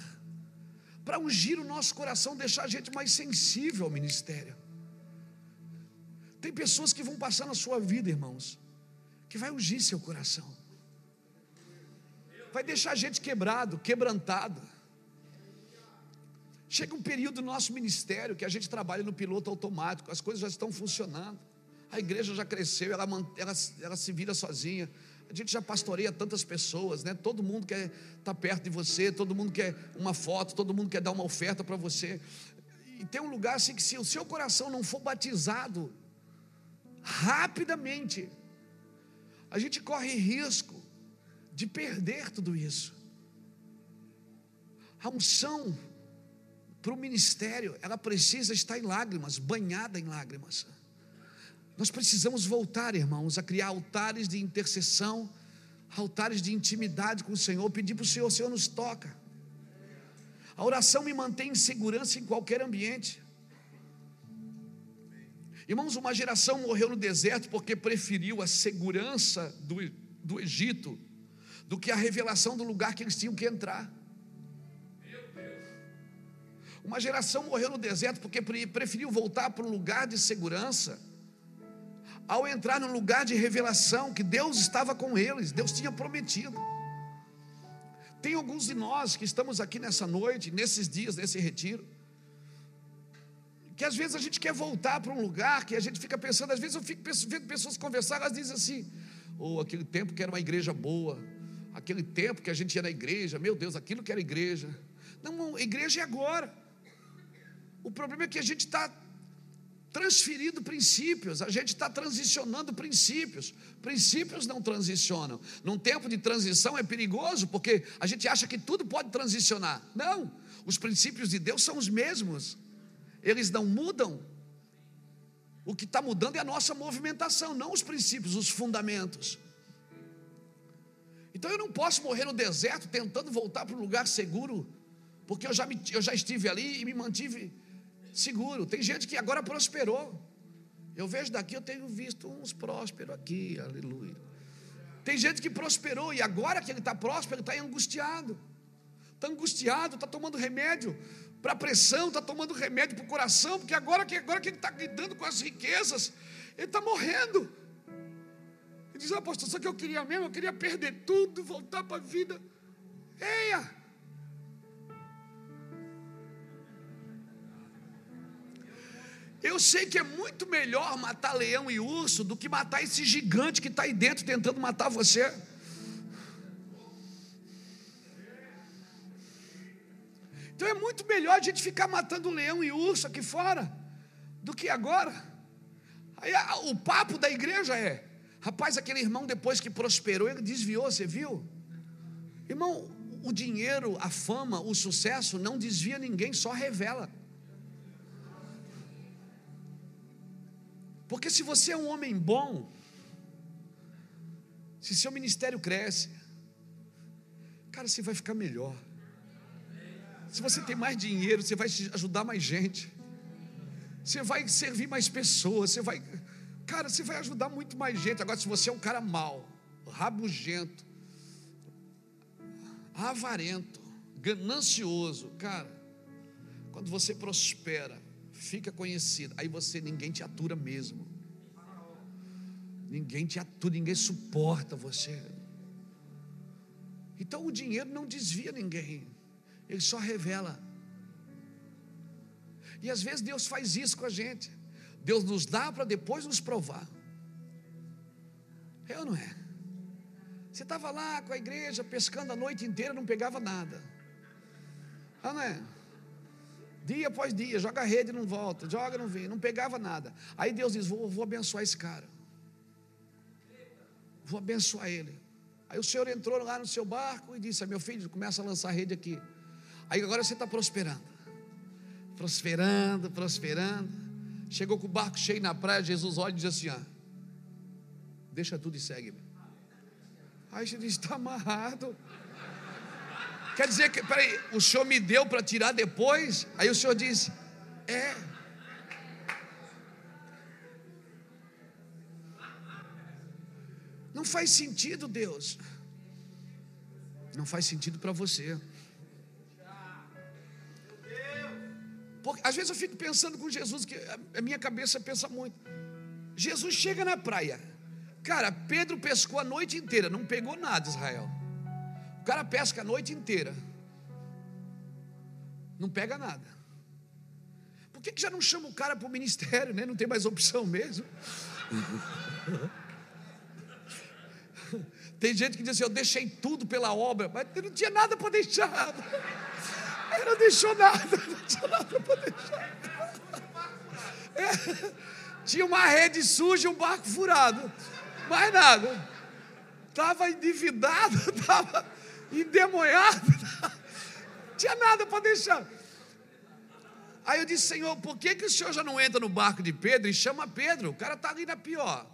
para ungir o nosso coração, deixar a gente mais sensível ao ministério. Tem pessoas que vão passar na sua vida, irmãos, que vai ungir seu coração, vai deixar a gente quebrado, quebrantado. Chega um período do nosso ministério que a gente trabalha no piloto automático, as coisas já estão funcionando, a igreja já cresceu, ela, ela, ela se vira sozinha. A gente já pastoreia tantas pessoas, né? Todo mundo quer estar perto de você, todo mundo quer uma foto, todo mundo quer dar uma oferta para você. E tem um lugar assim que se o seu coração não for batizado rapidamente, a gente corre risco de perder tudo isso. A unção para o ministério, ela precisa estar em lágrimas, banhada em lágrimas. Nós precisamos voltar, irmãos, a criar altares de intercessão, altares de intimidade com o Senhor, pedir para o Senhor, o Senhor nos toca. A oração me mantém em segurança em qualquer ambiente. Irmãos, uma geração morreu no deserto porque preferiu a segurança do, do Egito do que a revelação do lugar que eles tinham que entrar. Uma geração morreu no deserto porque preferiu voltar para um lugar de segurança, ao entrar num lugar de revelação que Deus estava com eles, Deus tinha prometido. Tem alguns de nós que estamos aqui nessa noite, nesses dias, nesse retiro, que às vezes a gente quer voltar para um lugar que a gente fica pensando, às vezes eu fico vendo pessoas conversar, elas dizem assim: ou oh, aquele tempo que era uma igreja boa, aquele tempo que a gente ia na igreja, meu Deus, aquilo que era igreja. Não, igreja é agora. O problema é que a gente está transferindo princípios, a gente está transicionando princípios. Princípios não transicionam. Num tempo de transição é perigoso, porque a gente acha que tudo pode transicionar. Não, os princípios de Deus são os mesmos, eles não mudam. O que está mudando é a nossa movimentação, não os princípios, os fundamentos. Então eu não posso morrer no deserto tentando voltar para um lugar seguro, porque eu já, me, eu já estive ali e me mantive seguro. Tem gente que agora prosperou. Eu vejo daqui, eu tenho visto uns prósperos aqui, aleluia. Tem gente que prosperou e agora que ele está próspero, ele está angustiado. Está angustiado, está tomando remédio para pressão, está tomando remédio para o coração, porque agora que, agora que ele está lidando com as riquezas, ele está morrendo. Ele diz, pastor, só que eu queria mesmo, eu queria perder tudo, voltar para a vida. Eia! Eu sei que é muito melhor matar leão e urso do que matar esse gigante que está aí dentro tentando matar você. Então é muito melhor a gente ficar matando leão e urso aqui fora do que agora. Aí o papo da igreja é: rapaz, aquele irmão depois que prosperou, ele desviou, você viu? Irmão, o dinheiro, a fama, o sucesso não desvia ninguém, só revela. Porque se você é um homem bom, se seu ministério cresce, cara, você vai ficar melhor. Se você tem mais dinheiro, você vai ajudar mais gente. Você vai servir mais pessoas, você vai, cara, você vai ajudar muito mais gente. Agora, se você é um cara mau, rabugento, avarento, ganancioso, cara, quando você prospera, fica conhecido, aí você ninguém te atura mesmo. Ninguém te atura, ninguém suporta você. Então o dinheiro não desvia ninguém, ele só revela. E às vezes Deus faz isso com a gente. Deus nos dá para depois nos provar. É ou não é? Você estava lá com a igreja pescando a noite inteira, não pegava nada. Ah, não é? Dia após dia, joga a rede e não volta, joga não vem, não pegava nada. Aí Deus diz: vou, vou abençoar esse cara. Vou abençoar ele. Aí o Senhor entrou lá no seu barco e disse: Meu filho, começa a lançar rede aqui. Aí agora você está prosperando, prosperando, prosperando. Chegou com o barco cheio na praia. Jesus olha e diz assim: ó, Deixa tudo e segue-me. Aí você diz: Está amarrado. Quer dizer que, peraí, o senhor me deu para tirar depois? Aí o senhor disse: É. Não faz sentido, Deus. Não faz sentido para você. Porque, às vezes eu fico pensando com Jesus, que a minha cabeça pensa muito. Jesus chega na praia. Cara, Pedro pescou a noite inteira, não pegou nada, Israel. O cara pesca a noite inteira, não pega nada. Por que, que já não chama o cara para o ministério, né? Não tem mais opção mesmo. Tem gente que diz assim: Eu deixei tudo pela obra, mas não tinha nada para deixar. Ele não deixou nada, não tinha nada para deixar. É, tinha uma rede suja e um barco furado, mais nada. Estava endividado, estava endemonhado, não tinha nada para deixar. Aí eu disse, Senhor, por que, que o Senhor já não entra no barco de Pedro e chama Pedro? O cara está ali na pior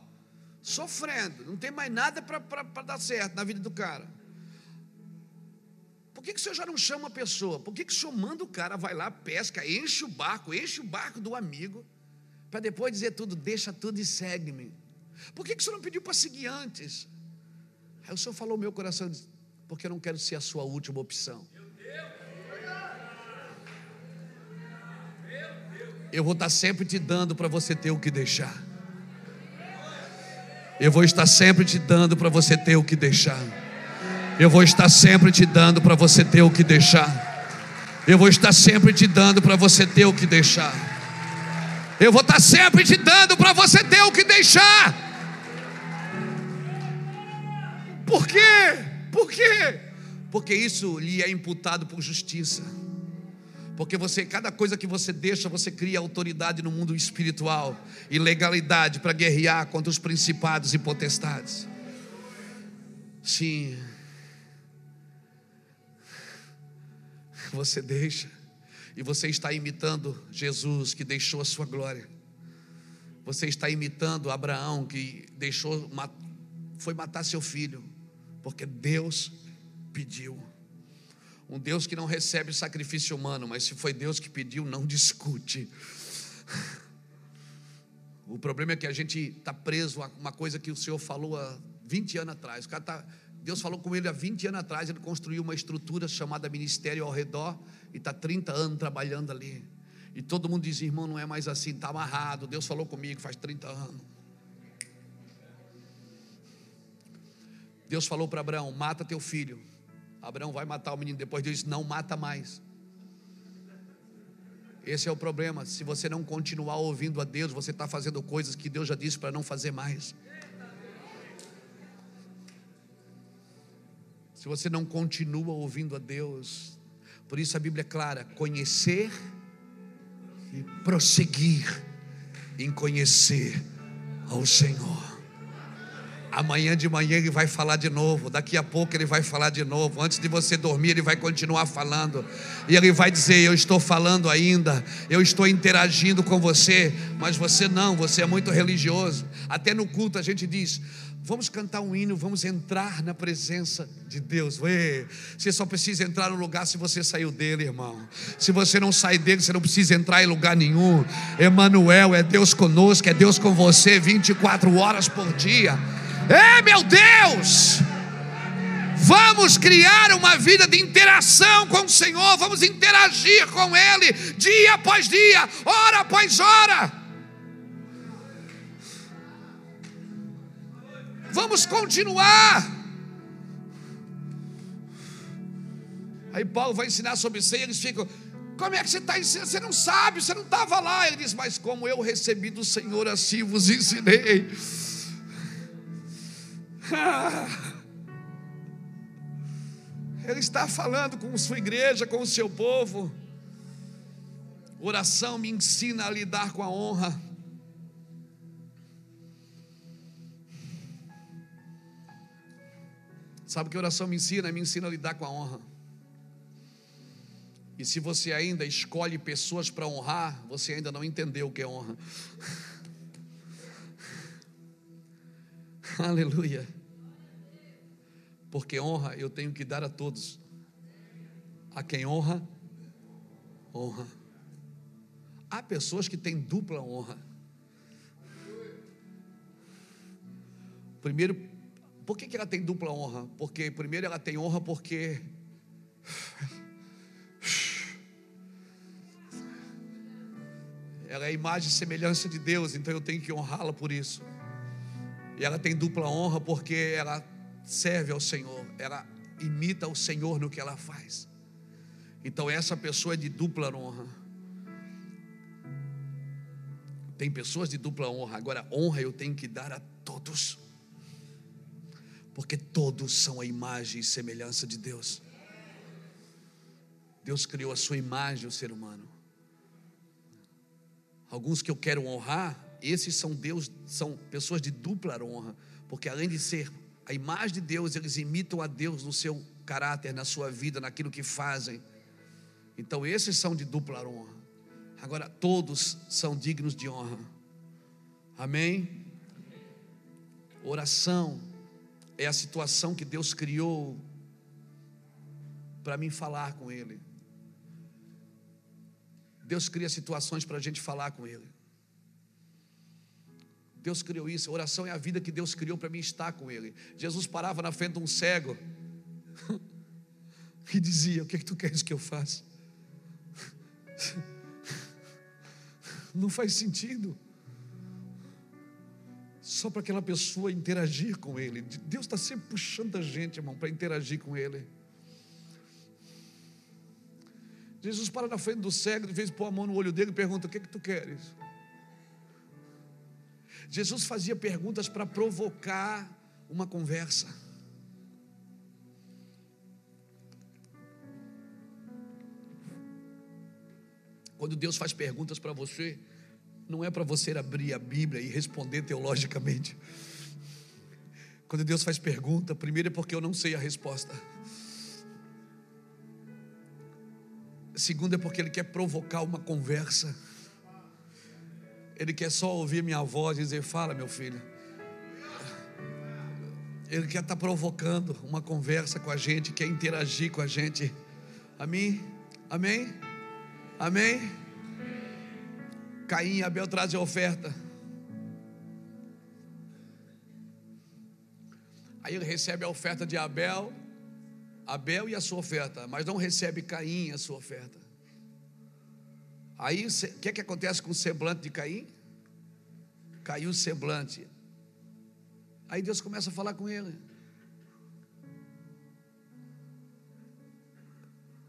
sofrendo, não tem mais nada para dar certo na vida do cara. Por que, que o senhor já não chama a pessoa? Por que, que o senhor manda o cara, vai lá, pesca, enche o barco, enche o barco do amigo, para depois dizer tudo, deixa tudo e segue-me? Por que, que o senhor não pediu para seguir antes? Aí o senhor falou meu coração, porque eu não quero ser a sua última opção. Eu vou estar sempre te dando para você ter o que deixar. Eu vou estar sempre te dando para você ter o que deixar. Eu vou estar sempre te dando para você ter o que deixar. Eu vou estar sempre te dando para você ter o que deixar. Eu vou estar sempre te dando para você ter o que deixar. Por quê? Por quê? Porque isso lhe é imputado por justiça. Porque você, cada coisa que você deixa, você cria autoridade no mundo espiritual e legalidade para guerrear contra os principados e potestades. Sim. Você deixa e você está imitando Jesus que deixou a sua glória. Você está imitando Abraão que deixou foi matar seu filho, porque Deus pediu. Um Deus que não recebe sacrifício humano, mas se foi Deus que pediu, não discute. O problema é que a gente está preso a uma coisa que o Senhor falou há 20 anos atrás. O cara tá, Deus falou com ele há 20 anos atrás, ele construiu uma estrutura chamada ministério ao redor e está 30 anos trabalhando ali. E todo mundo diz, irmão, não é mais assim, está amarrado. Deus falou comigo faz 30 anos. Deus falou para Abraão: mata teu filho. Abraão vai matar o menino. Depois Deus disse: Não mata mais. Esse é o problema. Se você não continuar ouvindo a Deus, você está fazendo coisas que Deus já disse para não fazer mais. Se você não continua ouvindo a Deus, por isso a Bíblia é clara: conhecer e prosseguir em conhecer ao Senhor. Amanhã de manhã ele vai falar de novo, daqui a pouco ele vai falar de novo. Antes de você dormir, ele vai continuar falando. E ele vai dizer: Eu estou falando ainda, eu estou interagindo com você, mas você não, você é muito religioso. Até no culto a gente diz: Vamos cantar um hino, vamos entrar na presença de Deus. Ué, você só precisa entrar no lugar se você saiu dele, irmão. Se você não sair dele, você não precisa entrar em lugar nenhum. Emanuel é Deus conosco, é Deus com você 24 horas por dia. É meu Deus! Vamos criar uma vida de interação com o Senhor, vamos interagir com Ele dia após dia, hora após hora. Vamos continuar. Aí Paulo vai ensinar sobre e eles ficam, como é que você está ensinando? Você não sabe, você não estava lá. Ele diz, mas como eu recebi do Senhor, assim vos ensinei. Ele está falando com sua igreja, com o seu povo. Oração me ensina a lidar com a honra. Sabe o que oração me ensina? Me ensina a lidar com a honra. E se você ainda escolhe pessoas para honrar, você ainda não entendeu o que é honra. Aleluia. Porque honra eu tenho que dar a todos. A quem honra, honra. Há pessoas que têm dupla honra. Primeiro, por que, que ela tem dupla honra? Porque, primeiro, ela tem honra porque. Ela é a imagem e semelhança de Deus, então eu tenho que honrá-la por isso. E ela tem dupla honra porque ela serve ao Senhor, ela imita o Senhor no que ela faz. Então essa pessoa é de dupla honra. Tem pessoas de dupla honra, agora honra eu tenho que dar a todos. Porque todos são a imagem e semelhança de Deus. Deus criou a sua imagem, o ser humano. Alguns que eu quero honrar, esses são Deus, são pessoas de dupla honra, porque além de ser a imagem de Deus, eles imitam a Deus no seu caráter, na sua vida, naquilo que fazem. Então, esses são de dupla honra. Agora, todos são dignos de honra. Amém? Oração é a situação que Deus criou para mim falar com Ele. Deus cria situações para a gente falar com Ele. Deus criou isso. A oração é a vida que Deus criou para mim estar com Ele. Jesus parava na frente de um cego e dizia: O que é que tu queres que eu faça? Não faz sentido. Só para aquela pessoa interagir com Ele. Deus está sempre puxando a gente, irmão, para interagir com Ele. Jesus para na frente do cego, de vez pôr a mão no olho dele e pergunta: O que é que tu queres? Jesus fazia perguntas para provocar uma conversa. Quando Deus faz perguntas para você, não é para você abrir a Bíblia e responder teologicamente. Quando Deus faz pergunta, primeiro é porque eu não sei a resposta. Segundo é porque Ele quer provocar uma conversa. Ele quer só ouvir minha voz e dizer: Fala, meu filho. Ele quer estar tá provocando uma conversa com a gente, quer interagir com a gente. Amém? Amém? Amém? Caim e Abel trazem a oferta. Aí ele recebe a oferta de Abel, Abel e a sua oferta, mas não recebe Caim a sua oferta. Aí o que, é que acontece com o semblante de Caim? Caiu o semblante. Aí Deus começa a falar com ele.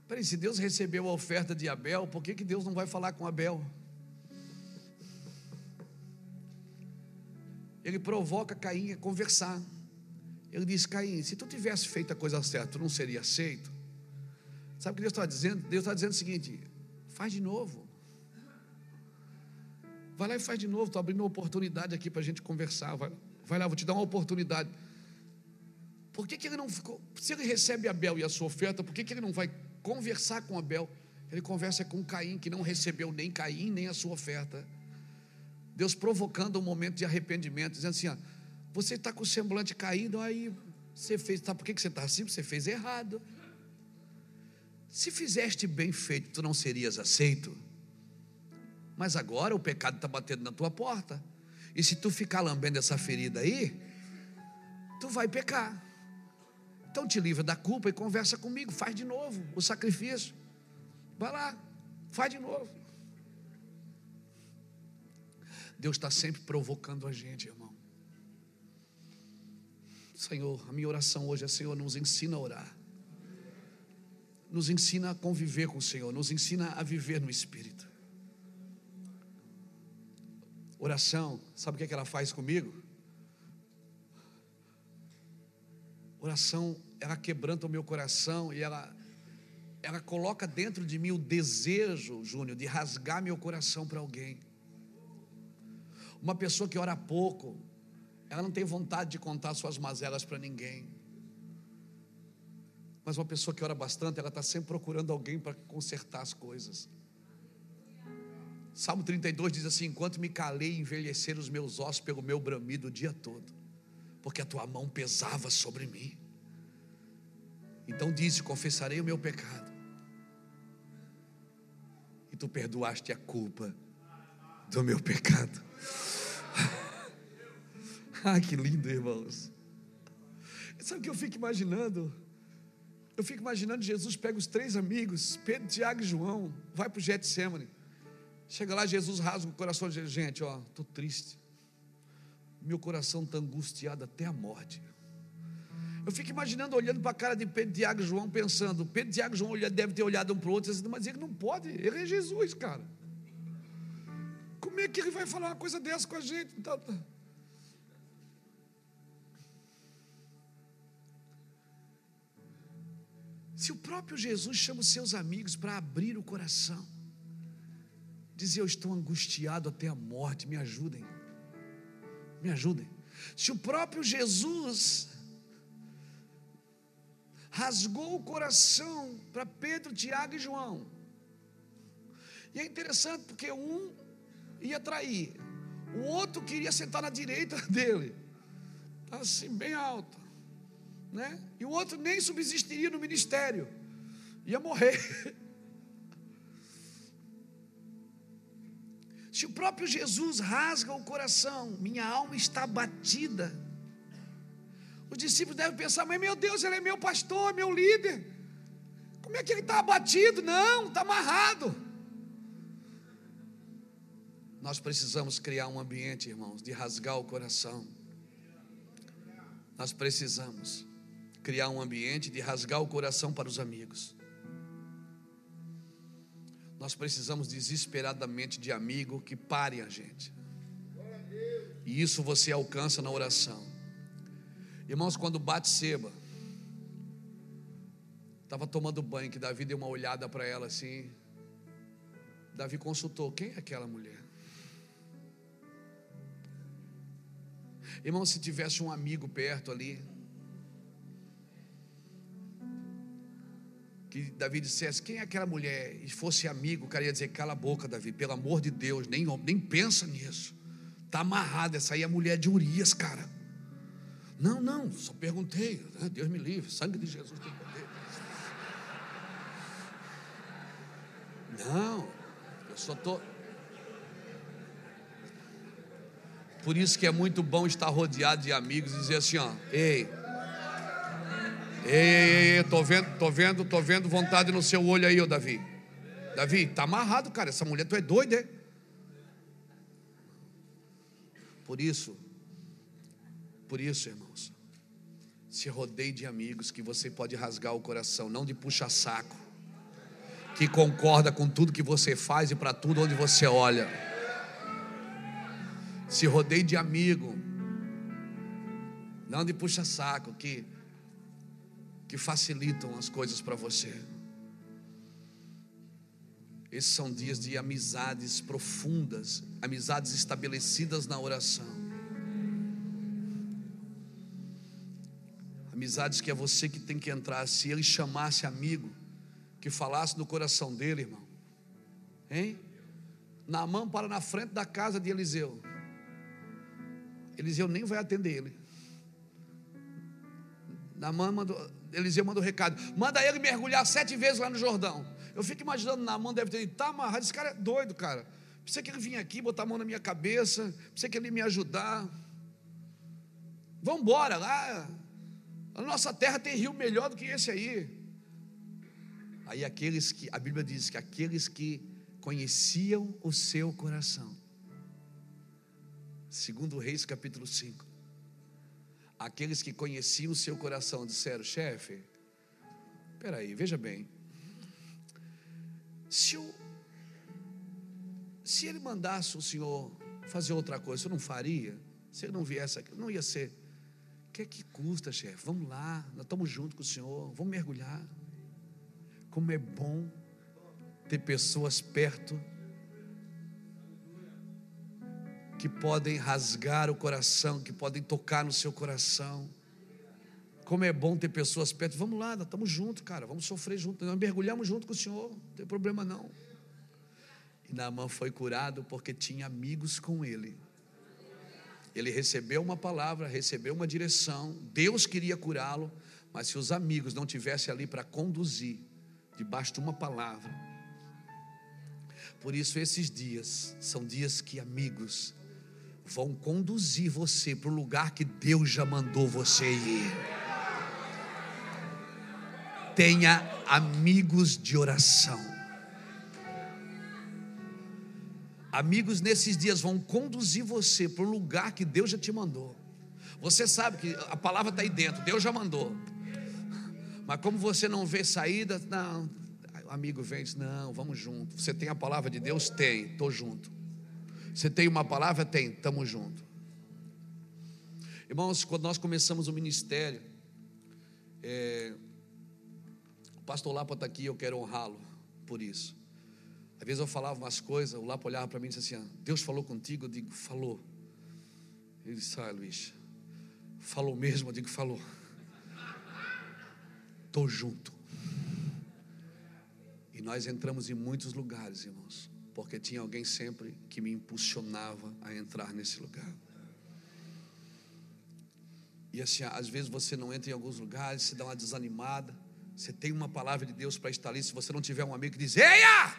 Peraí, se Deus recebeu a oferta de Abel, por que, que Deus não vai falar com Abel? Ele provoca Caim a conversar. Ele diz: Caim, se tu tivesse feito a coisa certa, tu não seria aceito. Sabe o que Deus está dizendo? Deus está dizendo o seguinte: faz de novo. Vai lá e faz de novo. Estou abrindo uma oportunidade aqui para a gente conversar. Vai, Vai lá, vou te dar uma oportunidade. Por que, que ele não ficou? Se ele recebe Abel e a sua oferta, por que, que ele não vai conversar com Abel? Ele conversa com Caim, que não recebeu nem Caim, nem a sua oferta. Deus provocando um momento de arrependimento, dizendo assim: ó, você está com o semblante caído, aí você fez, tá, por que, que você está assim? Você fez errado. Se fizeste bem feito, tu não serias aceito. Mas agora o pecado está batendo na tua porta. E se tu ficar lambendo essa ferida aí, tu vai pecar. Então te livra da culpa e conversa comigo, faz de novo o sacrifício. Vai lá, faz de novo. Deus está sempre provocando a gente, irmão. Senhor, a minha oração hoje é: Senhor, nos ensina a orar, nos ensina a conviver com o Senhor, nos ensina a viver no Espírito. Oração, sabe o que, é que ela faz comigo? Oração, ela quebranta o meu coração e ela, ela coloca dentro de mim o desejo, Júnior, de rasgar meu coração para alguém. Uma pessoa que ora pouco, ela não tem vontade de contar suas mazelas para ninguém. Mas uma pessoa que ora bastante, ela está sempre procurando alguém para consertar as coisas. Salmo 32 diz assim: Enquanto me calei, envelheceram os meus ossos pelo meu bramido o dia todo, porque a tua mão pesava sobre mim. Então disse: Confessarei o meu pecado, e tu perdoaste a culpa do meu pecado. ah, que lindo, irmãos. Sabe o que eu fico imaginando? Eu fico imaginando Jesus pega os três amigos, Pedro, Tiago e João, vai para o Getsemane. Chega lá, Jesus rasga o coração de gente, ó, estou triste. Meu coração está angustiado até a morte. Eu fico imaginando, olhando para a cara de Pedro, Tiago e João, pensando, Pedro, Tiago e João devem ter olhado um para o outro, dizendo, mas ele não pode, ele é Jesus, cara. Como é que ele vai falar uma coisa dessa com a gente? Tá, tá. Se o próprio Jesus chama os seus amigos para abrir o coração, dizer: Eu estou angustiado até a morte, me ajudem, me ajudem. Se o próprio Jesus rasgou o coração para Pedro, Tiago e João, e é interessante porque um ia trair. O outro queria sentar na direita dele, tá assim, bem alto, né? E o outro nem subsistiria no ministério, ia morrer. Se o próprio Jesus rasga o coração, minha alma está batida. Os discípulos devem pensar, mas meu Deus, ele é meu pastor, meu líder. Como é que ele está abatido? Não, está amarrado. Nós precisamos criar um ambiente, irmãos, de rasgar o coração. Nós precisamos criar um ambiente de rasgar o coração para os amigos. Nós precisamos desesperadamente de amigo que pare a gente. E isso você alcança na oração. Irmãos, quando bate seba, estava tomando banho, que Davi deu uma olhada para ela assim. Davi consultou: quem é aquela mulher? Irmão, se tivesse um amigo perto ali, que Davi dissesse quem é aquela mulher, e fosse amigo, o cara ia dizer: cala a boca, Davi, pelo amor de Deus, nem, nem pensa nisso. Está amarrada, essa aí é a mulher de Urias, cara. Não, não, só perguntei. Né? Deus me livre, sangue de Jesus tem poder. Não, eu só estou. Por isso que é muito bom estar rodeado de amigos e dizer assim, ó, ei, ei, ei, ei, tô vendo, tô vendo, tô vendo vontade no seu olho aí, ô Davi. Davi, tá amarrado, cara. Essa mulher, tu é doido, é? Por isso, por isso, irmãos, se rodeie de amigos que você pode rasgar o coração, não de puxa-saco, que concorda com tudo que você faz e para tudo onde você olha se rodeie de amigo, não de puxa-saco, que, que facilitam as coisas para você. Esses são dias de amizades profundas, amizades estabelecidas na oração. Amizades que é você que tem que entrar. Se ele chamasse amigo, que falasse no coração dele, irmão. Hein? Naamã para na frente da casa de Eliseu. Eliseu nem vai atender ele. Naamã mandou, Eliseu mandou recado: manda ele mergulhar sete vezes lá no Jordão. Eu fico imaginando, Naamã deve ter dito: tá amarrado, esse cara é doido, cara. Precisa que ele vinha aqui, botar a mão na minha cabeça, precisa que ele me ajudar. Vamos embora lá. A nossa terra tem rio melhor do que esse aí. Aí aqueles que, a Bíblia diz que aqueles que conheciam o seu coração, segundo Reis capítulo 5, aqueles que conheciam o seu coração disseram, chefe, peraí, veja bem, se, o, se ele mandasse o senhor fazer outra coisa, senhor não faria? Se ele não viesse aqui, não ia ser. O que é que custa, chefe? Vamos lá, nós estamos juntos com o senhor, vamos mergulhar. Como é bom ter pessoas perto que podem rasgar o coração, que podem tocar no seu coração. Como é bom ter pessoas perto. Vamos lá, nós estamos juntos, cara. Vamos sofrer juntos. Nós mergulhamos junto com o Senhor. Não tem problema não. E Naamã foi curado porque tinha amigos com ele. Ele recebeu uma palavra, recebeu uma direção. Deus queria curá-lo, mas se os amigos não tivessem ali para conduzir, debaixo de uma palavra. Por isso, esses dias são dias que amigos vão conduzir você para o lugar que Deus já mandou você ir. Tenha amigos de oração. Amigos nesses dias vão conduzir você para o lugar que Deus já te mandou. Você sabe que a palavra está aí dentro, Deus já mandou. Mas como você não vê saída, não, amigo vem diz: Não, vamos junto. Você tem a palavra de Deus? Tem, estou junto. Você tem uma palavra? Tem, estamos juntos. Irmãos, quando nós começamos o ministério, é, o pastor Lapa está aqui, eu quero honrá-lo por isso. Às vezes eu falava umas coisas, o Lapa olhava para mim e disse assim: Deus falou contigo? Eu digo: Falou. Ele disse: Ah, Luiz, falou mesmo? Eu digo: Falou. Estou junto. E nós entramos em muitos lugares, irmãos porque tinha alguém sempre que me impulsionava a entrar nesse lugar. E assim, às vezes você não entra em alguns lugares, se dá uma desanimada, você tem uma palavra de Deus para estar ali, se você não tiver um amigo que diz: Eia,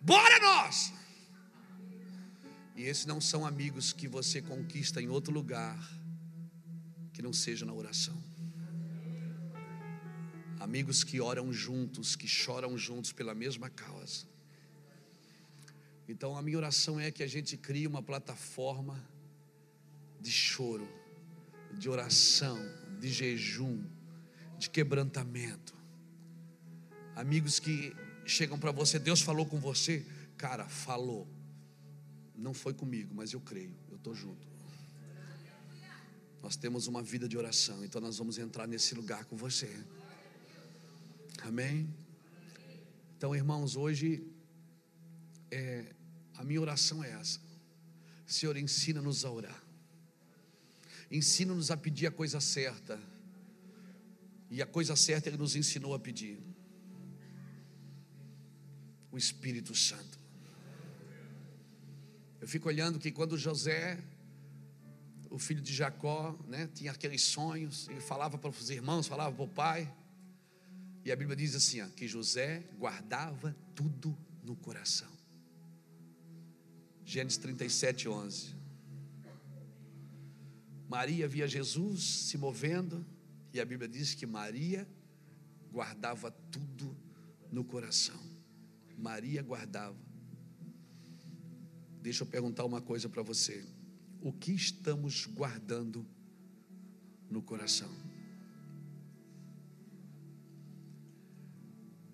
bora nós! E esses não são amigos que você conquista em outro lugar, que não seja na oração. Amigos que oram juntos, que choram juntos pela mesma causa. Então a minha oração é que a gente crie uma plataforma de choro, de oração, de jejum, de quebrantamento. Amigos que chegam para você, Deus falou com você, cara, falou. Não foi comigo, mas eu creio, eu estou junto. Nós temos uma vida de oração, então nós vamos entrar nesse lugar com você. Amém? Então, irmãos, hoje é, a minha oração é essa. Senhor, ensina-nos a orar. Ensina-nos a pedir a coisa certa. E a coisa certa Ele nos ensinou a pedir. O Espírito Santo. Eu fico olhando que quando José, o filho de Jacó, né, tinha aqueles sonhos, ele falava para os irmãos, falava para o pai. E a Bíblia diz assim: ó, que José guardava tudo no coração. Gênesis 37, 11. Maria via Jesus se movendo, e a Bíblia diz que Maria guardava tudo no coração. Maria guardava. Deixa eu perguntar uma coisa para você. O que estamos guardando no coração?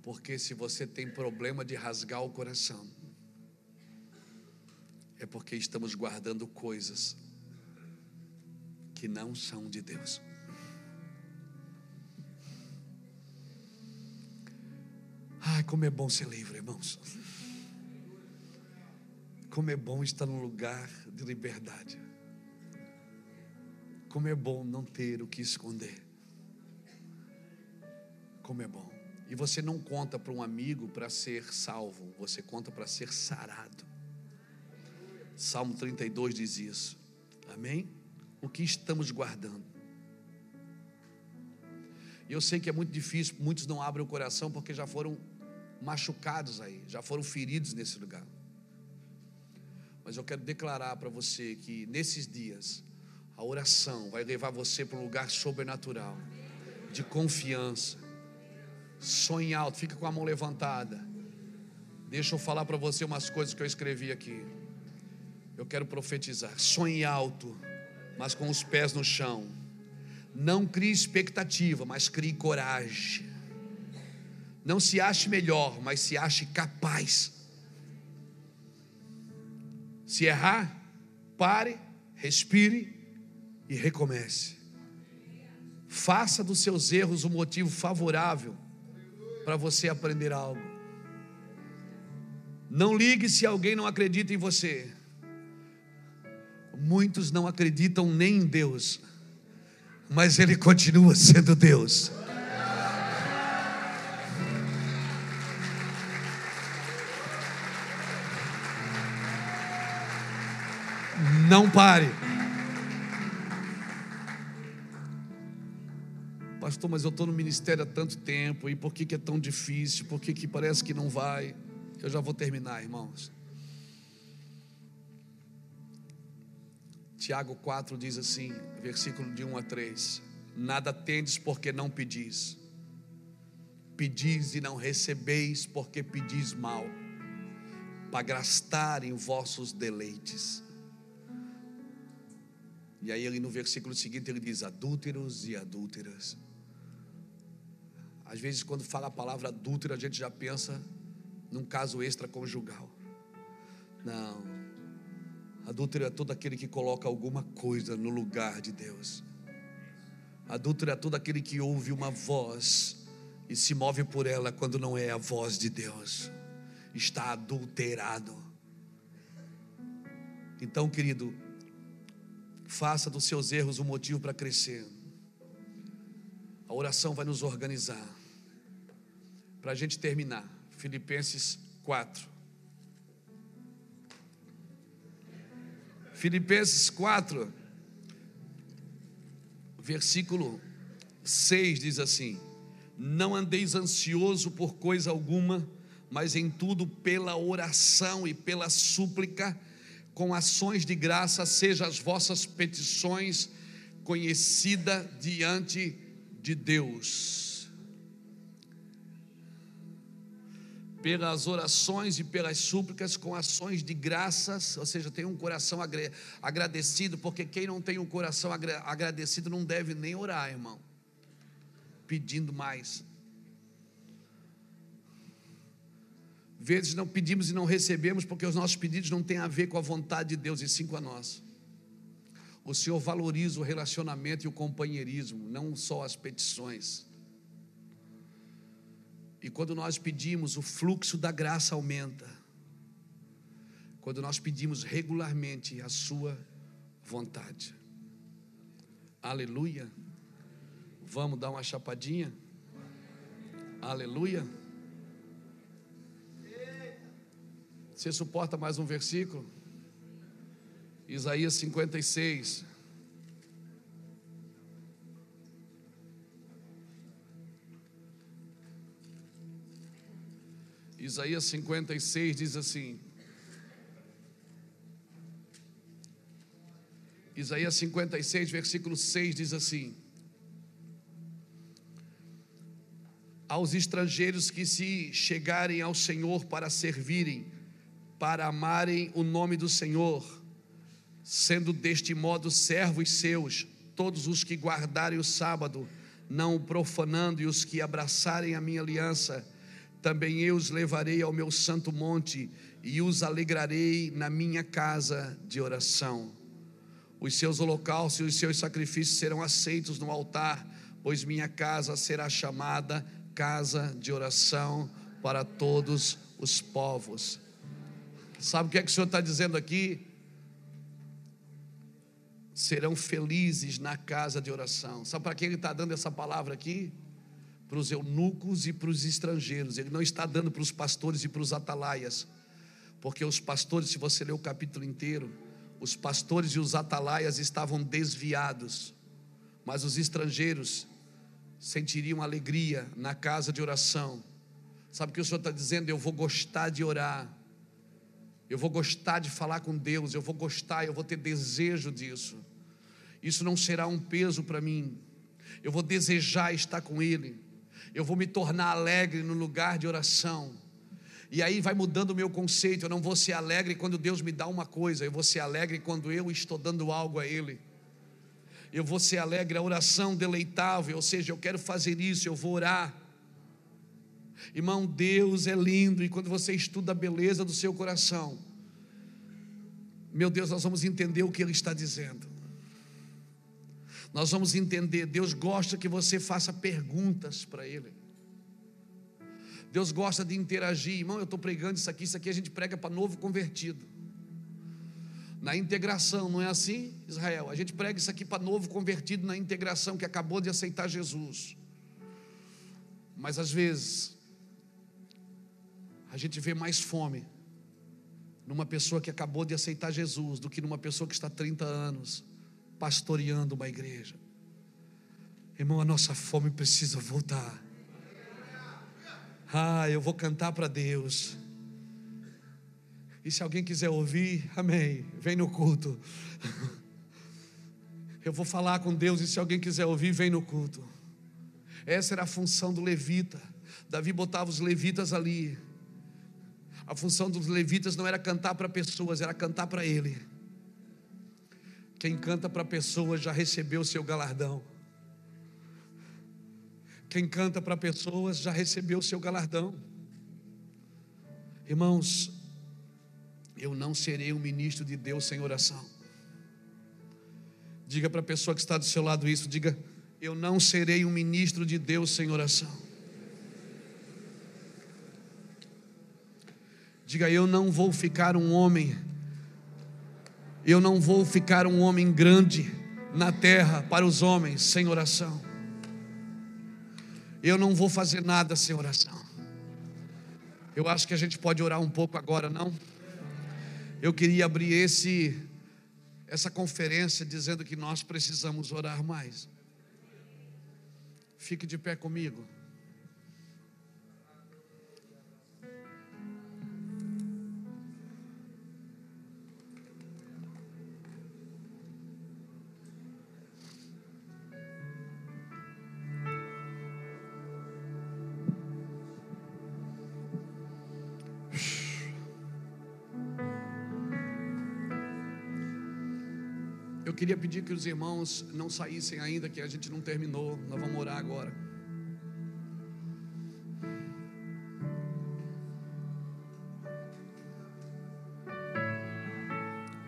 Porque se você tem problema de rasgar o coração, é porque estamos guardando coisas que não são de Deus. Ai, como é bom ser livre, irmãos. Como é bom estar num lugar de liberdade. Como é bom não ter o que esconder. Como é bom. E você não conta para um amigo para ser salvo, você conta para ser sarado. Salmo 32 diz isso. Amém? O que estamos guardando? E eu sei que é muito difícil, muitos não abrem o coração porque já foram machucados aí, já foram feridos nesse lugar. Mas eu quero declarar para você que nesses dias, a oração vai levar você para um lugar sobrenatural, de confiança. Sonhe alto, fica com a mão levantada. Deixa eu falar para você umas coisas que eu escrevi aqui. Eu quero profetizar. Sonhe alto, mas com os pés no chão. Não crie expectativa, mas crie coragem. Não se ache melhor, mas se ache capaz se errar, pare, respire e recomece. Faça dos seus erros um motivo favorável para você aprender algo. Não ligue se alguém não acredita em você. Muitos não acreditam nem em Deus, mas Ele continua sendo Deus. Não pare. Pastor, mas eu estou no ministério há tanto tempo, e por que, que é tão difícil? Por que, que parece que não vai? Eu já vou terminar, irmãos. Tiago 4 diz assim, versículo de 1 a 3: Nada tendes porque não pedis, pedis e não recebeis porque pedis mal, para gastar em vossos deleites. E aí ele no versículo seguinte ele diz: adúlteros e adúlteras. Às vezes, quando fala a palavra adúltero, a gente já pensa num caso extraconjugal. Não. Adúltero é todo aquele que coloca alguma coisa no lugar de Deus. Adúltero é todo aquele que ouve uma voz e se move por ela quando não é a voz de Deus. Está adulterado. Então, querido, Faça dos seus erros um motivo para crescer. A oração vai nos organizar. Para a gente terminar, Filipenses 4. Filipenses 4, versículo 6 diz assim: Não andeis ansioso por coisa alguma, mas em tudo pela oração e pela súplica com ações de graça, sejam as vossas petições conhecida diante de Deus. Pelas orações e pelas súplicas com ações de graças, ou seja, tem um coração agradecido, porque quem não tem um coração agradecido não deve nem orar, irmão, pedindo mais. vezes não pedimos e não recebemos porque os nossos pedidos não têm a ver com a vontade de Deus e sim com a nossa. O Senhor valoriza o relacionamento e o companheirismo, não só as petições. E quando nós pedimos, o fluxo da graça aumenta. Quando nós pedimos regularmente a Sua vontade. Aleluia. Vamos dar uma chapadinha? Aleluia. Você suporta mais um versículo? Isaías 56. Isaías 56 diz assim: Isaías 56, versículo 6 diz assim: Aos estrangeiros que se chegarem ao Senhor para servirem, para amarem o nome do Senhor, sendo deste modo servos seus, todos os que guardarem o sábado, não o profanando, e os que abraçarem a minha aliança, também eu os levarei ao meu santo monte e os alegrarei na minha casa de oração. Os seus holocaustos e os seus sacrifícios serão aceitos no altar, pois minha casa será chamada casa de oração para todos os povos. Sabe o que é que o Senhor está dizendo aqui? Serão felizes na casa de oração. Sabe para quem Ele está dando essa palavra aqui? Para os eunucos e para os estrangeiros, ele não está dando para os pastores e para os atalaias, porque os pastores, se você ler o capítulo inteiro, os pastores e os atalaias estavam desviados, mas os estrangeiros sentiriam alegria na casa de oração. Sabe o que o Senhor está dizendo? Eu vou gostar de orar, eu vou gostar de falar com Deus, eu vou gostar, eu vou ter desejo disso. Isso não será um peso para mim, eu vou desejar estar com Ele, eu vou me tornar alegre no lugar de oração. E aí vai mudando o meu conceito. Eu não vou ser alegre quando Deus me dá uma coisa, eu vou ser alegre quando eu estou dando algo a Ele. Eu vou ser alegre, a oração deleitável, ou seja, eu quero fazer isso, eu vou orar. Irmão, Deus é lindo, e quando você estuda a beleza do seu coração, meu Deus, nós vamos entender o que Ele está dizendo. Nós vamos entender, Deus gosta que você faça perguntas para Ele. Deus gosta de interagir. Irmão, eu estou pregando isso aqui, isso aqui a gente prega para novo convertido. Na integração, não é assim, Israel? A gente prega isso aqui para novo convertido na integração que acabou de aceitar Jesus. Mas às vezes, a gente vê mais fome numa pessoa que acabou de aceitar Jesus do que numa pessoa que está 30 anos pastoreando uma igreja. Irmão, a nossa fome precisa voltar. Ah, eu vou cantar para Deus. E se alguém quiser ouvir, amém, vem no culto. Eu vou falar com Deus e se alguém quiser ouvir, vem no culto. Essa era a função do levita. Davi botava os levitas ali. A função dos levitas não era cantar para pessoas, era cantar para ele. Quem canta para pessoas já recebeu o seu galardão. Quem canta para pessoas já recebeu o seu galardão. Irmãos, eu não serei um ministro de Deus sem oração. Diga para a pessoa que está do seu lado isso, diga: eu não serei um ministro de Deus sem oração. Diga: eu não vou ficar um homem, eu não vou ficar um homem grande na terra para os homens sem oração. Eu não vou fazer nada sem oração. Eu acho que a gente pode orar um pouco agora, não? Eu queria abrir esse essa conferência dizendo que nós precisamos orar mais. Fique de pé comigo. Queria pedir que os irmãos não saíssem ainda, que a gente não terminou. Nós vamos orar agora.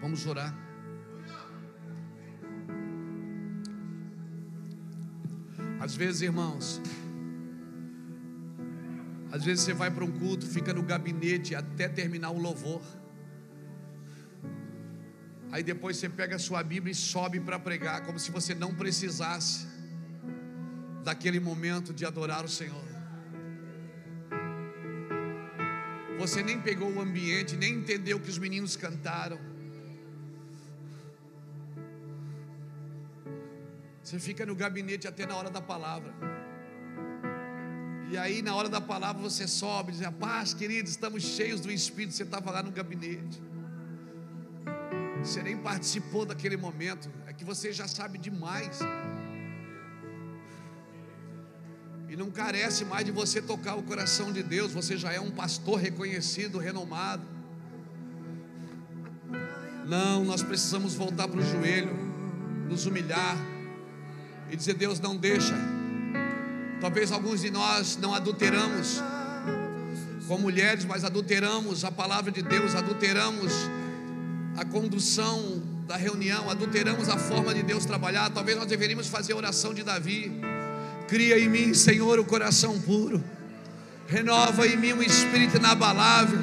Vamos orar. Às vezes, irmãos, às vezes você vai para um culto, fica no gabinete até terminar o louvor. Aí depois você pega a sua Bíblia e sobe para pregar, como se você não precisasse daquele momento de adorar o Senhor. Você nem pegou o ambiente, nem entendeu o que os meninos cantaram. Você fica no gabinete até na hora da palavra. E aí, na hora da palavra, você sobe diz: Paz, queridos, estamos cheios do Espírito. Você estava lá no gabinete. Você nem participou daquele momento, é que você já sabe demais. E não carece mais de você tocar o coração de Deus, você já é um pastor reconhecido, renomado. Não, nós precisamos voltar para o joelho, nos humilhar e dizer: Deus, não deixa. Talvez alguns de nós não adulteramos com mulheres, mas adulteramos a palavra de Deus, adulteramos a condução da reunião, adulteramos a forma de Deus trabalhar. Talvez nós deveríamos fazer a oração de Davi. Cria em mim, Senhor, o coração puro. Renova em mim um espírito inabalável.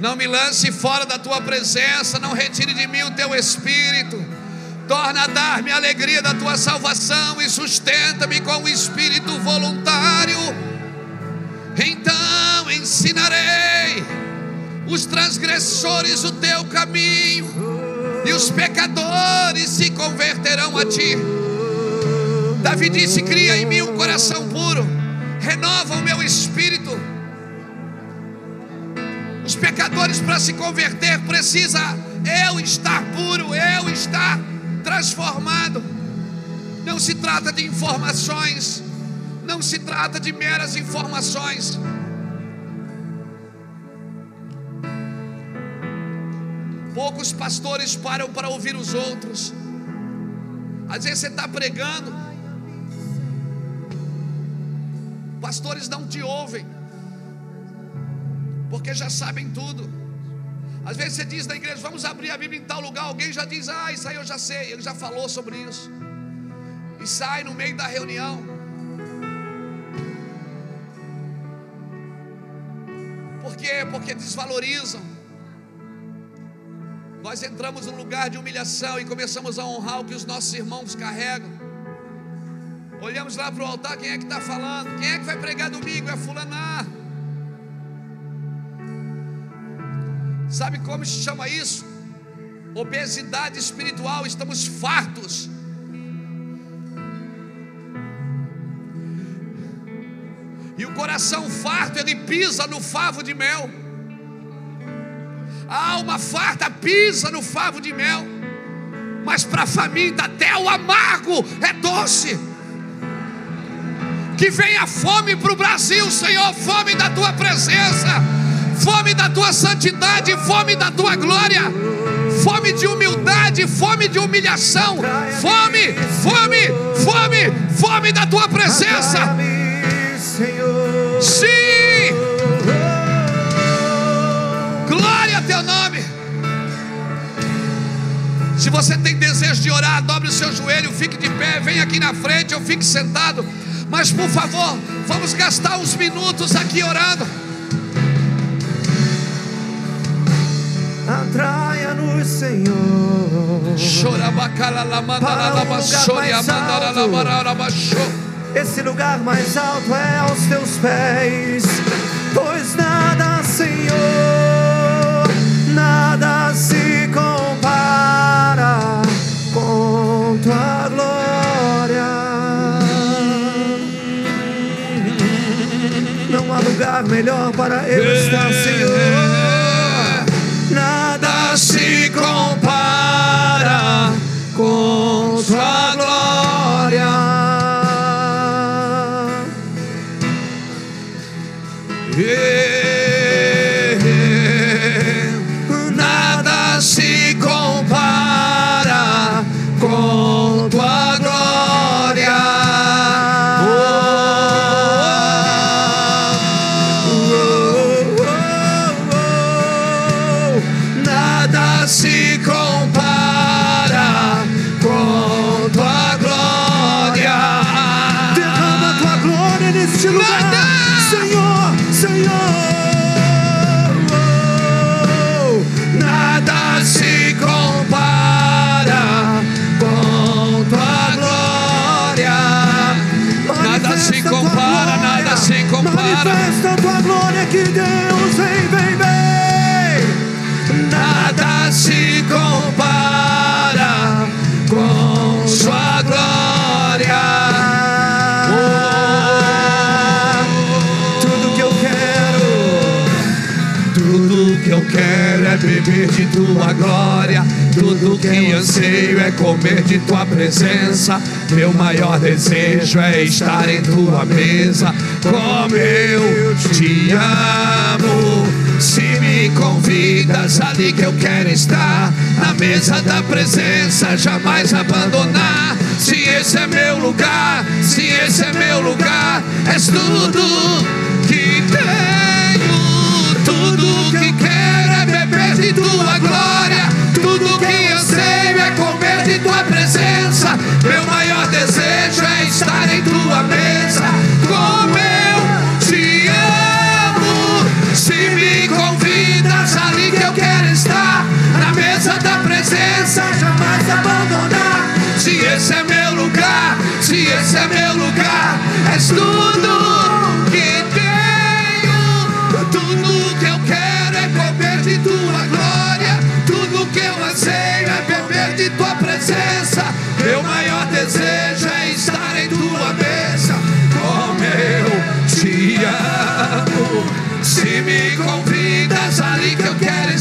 Não me lance fora da tua presença, não retire de mim o teu espírito. Torna a dar-me a alegria da tua salvação e sustenta-me com o espírito voluntário. Então ensinarei os transgressores o teu caminho, e os pecadores se converterão a ti. Davi disse: Cria em mim um coração puro, renova o meu espírito. Os pecadores, para se converter, precisa eu estar puro, eu estar transformado. Não se trata de informações, não se trata de meras informações. Poucos pastores param para ouvir os outros. Às vezes você está pregando, pastores não te ouvem, porque já sabem tudo. Às vezes você diz na igreja, vamos abrir a Bíblia em tal lugar, alguém já diz, ah, isso aí eu já sei, ele já falou sobre isso, e sai no meio da reunião. Por quê? Porque desvalorizam. Nós entramos num lugar de humilhação e começamos a honrar o que os nossos irmãos carregam. Olhamos lá para o altar, quem é que está falando? Quem é que vai pregar domingo? É fulanar. Sabe como se chama isso? Obesidade espiritual, estamos fartos. E o coração farto, ele pisa no favo de mel. A alma farta pisa no favo de mel. Mas para a faminta, até o amargo é doce. Que venha fome para o Brasil, Senhor, fome da tua presença, fome da tua santidade, fome da tua glória, fome de humildade, fome de humilhação, fome, fome, fome, fome da tua presença. Se você tem desejo de orar, dobre o seu joelho, fique de pé, venha aqui na frente ou fique sentado. Mas por favor, vamos gastar uns minutos aqui orando. Atraia-nos, Senhor. Esse lugar mais alto é aos teus pés, pois nada, Senhor, nada se lugar melhor para eu estar, Senhor. Nada se compara com tua beber de tua glória. Tudo que anseio é comer de tua presença. Meu maior desejo é estar em tua mesa. Como eu te amo. Se me convidas ali que eu quero estar, na mesa da presença, jamais abandonar. Se esse é meu lugar, se esse é meu lugar, és tudo tua glória. Tudo que anseio é comer de tua presença. Meu maior desejo é estar em tua mesa. Como eu te amo. Se me convidas ali que eu quero estar, na mesa da presença, jamais abandonar. Se esse é meu lugar, se esse é meu lugar, és tudo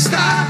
que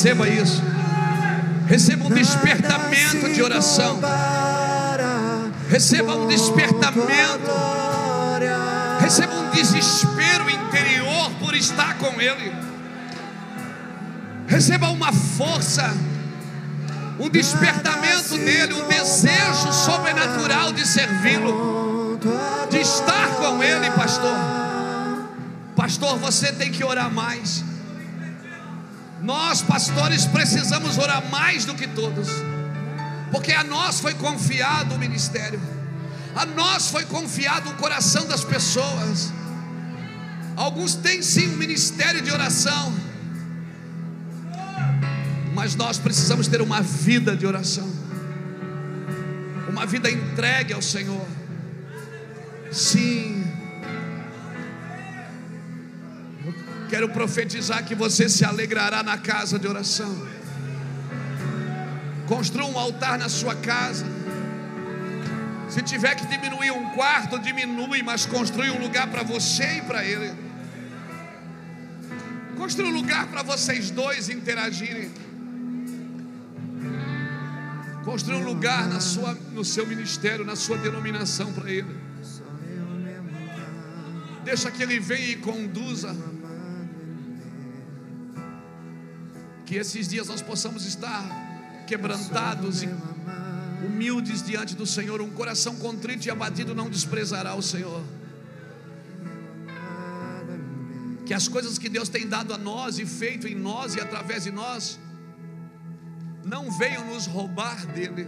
Receba isso. Receba um despertamento de oração. Receba um despertamento. Receba um desespero interior por estar com Ele. Receba uma força, um despertamento nele, um desejo sobrenatural de servi-lo, de estar com Ele, pastor. Pastor, você tem que orar mais. Nós, pastores, precisamos orar mais do que todos, porque a nós foi confiado o ministério, a nós foi confiado o coração das pessoas. Alguns têm sim um ministério de oração, mas nós precisamos ter uma vida de oração, uma vida entregue ao Senhor. Sim. Quero profetizar que você se alegrará na casa de oração. Construa um altar na sua casa. Se tiver que diminuir um quarto, diminui, mas construa um lugar para você e para ele. Construa um lugar para vocês dois interagirem. Construa um lugar na sua, no seu ministério, na sua denominação para ele. Deixa que ele venha e conduza. Que esses dias nós possamos estar quebrantados e humildes diante do Senhor. Um coração contrito e abatido não desprezará o Senhor. Que as coisas que Deus tem dado a nós e feito em nós e através de nós não venham nos roubar dele.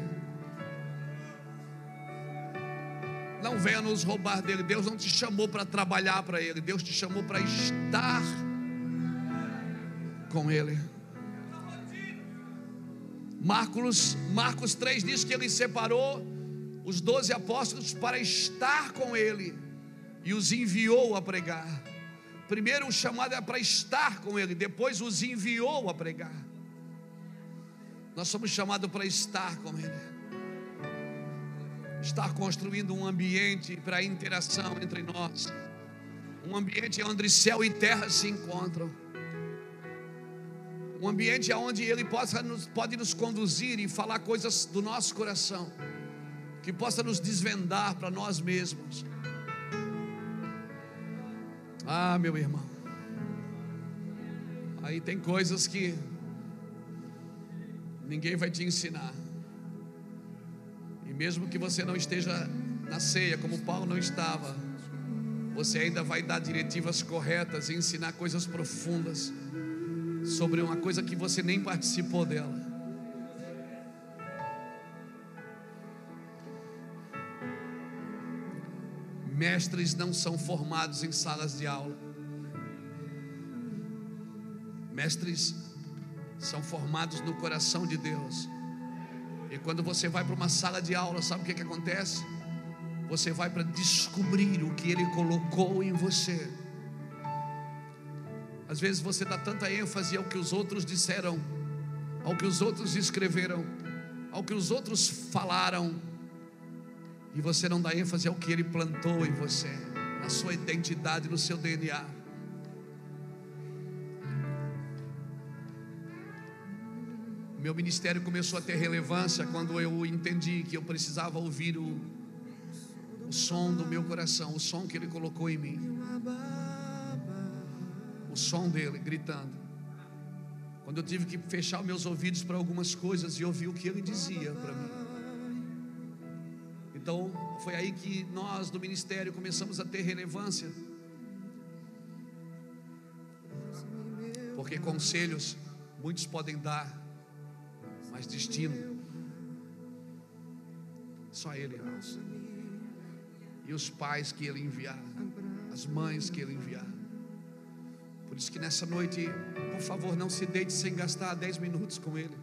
Não venha nos roubar dele. Deus não te chamou para trabalhar para ele. Deus te chamou para estar com ele. Marcos, Marcos 3 diz que ele separou os doze apóstolos para estar com ele e os enviou a pregar. Primeiro o chamado é para estar com ele, depois os enviou a pregar. Nós somos chamados para estar com ele. Estar construindo um ambiente para interação entre nós. Um ambiente onde céu e terra se encontram um ambiente onde Ele possa nos, pode nos conduzir e falar coisas do nosso coração, que possa nos desvendar para nós mesmos. Ah, meu irmão. Aí tem coisas que ninguém vai te ensinar. E mesmo que você não esteja na ceia, como Paulo não estava, você ainda vai dar diretivas corretas e ensinar coisas profundas sobre uma coisa que você nem participou dela. Mestres não são formados em salas de aula. Mestres são formados no coração de Deus. E quando você vai para uma sala de aula, sabe o que, que acontece? Você vai para descobrir o que Ele colocou em você. Às vezes você dá tanta ênfase ao que os outros disseram, ao que os outros escreveram, ao que os outros falaram, e você não dá ênfase ao que Ele plantou em você, na sua identidade, no seu DNA. Meu ministério começou a ter relevância quando eu entendi que eu precisava ouvir o, o som do meu coração, o som que Ele colocou em mim, o som dele gritando. Quando eu tive que fechar meus ouvidos para algumas coisas e ouvir o que Ele dizia para mim. Então, foi aí que nós do ministério começamos a ter relevância. Porque conselhos muitos podem dar, mas destino só Ele. E os pais que Ele enviar, as mães que Ele enviar. Por isso que nessa noite, por favor, não se deite sem gastar 10 minutos com Ele.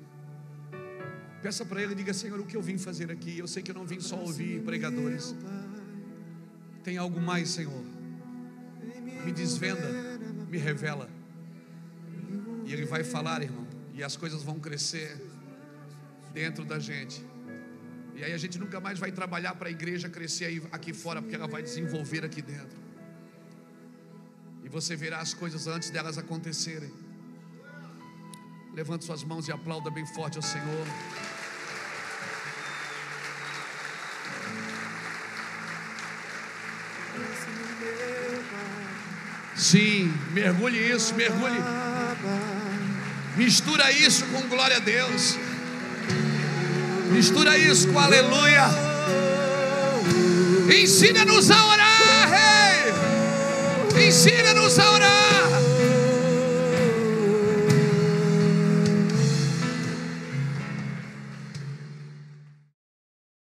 Peça para Ele diga: Senhor, o que eu vim fazer aqui? Eu sei que eu não vim só ouvir pregadores. Tem algo mais, Senhor. Me desvenda, me revela. E Ele vai falar, irmão. E as coisas vão crescer dentro da gente. E aí a gente nunca mais vai trabalhar para a igreja crescer aqui fora, porque ela vai desenvolver aqui dentro. E você verá as coisas antes delas acontecerem. Levante suas mãos e aplauda bem forte ao Senhor. Sim, mergulhe isso, mergulhe. Mistura isso com glória a Deus. Mistura isso com aleluia. Ensina-nos a orar. Ensina-nos a orar.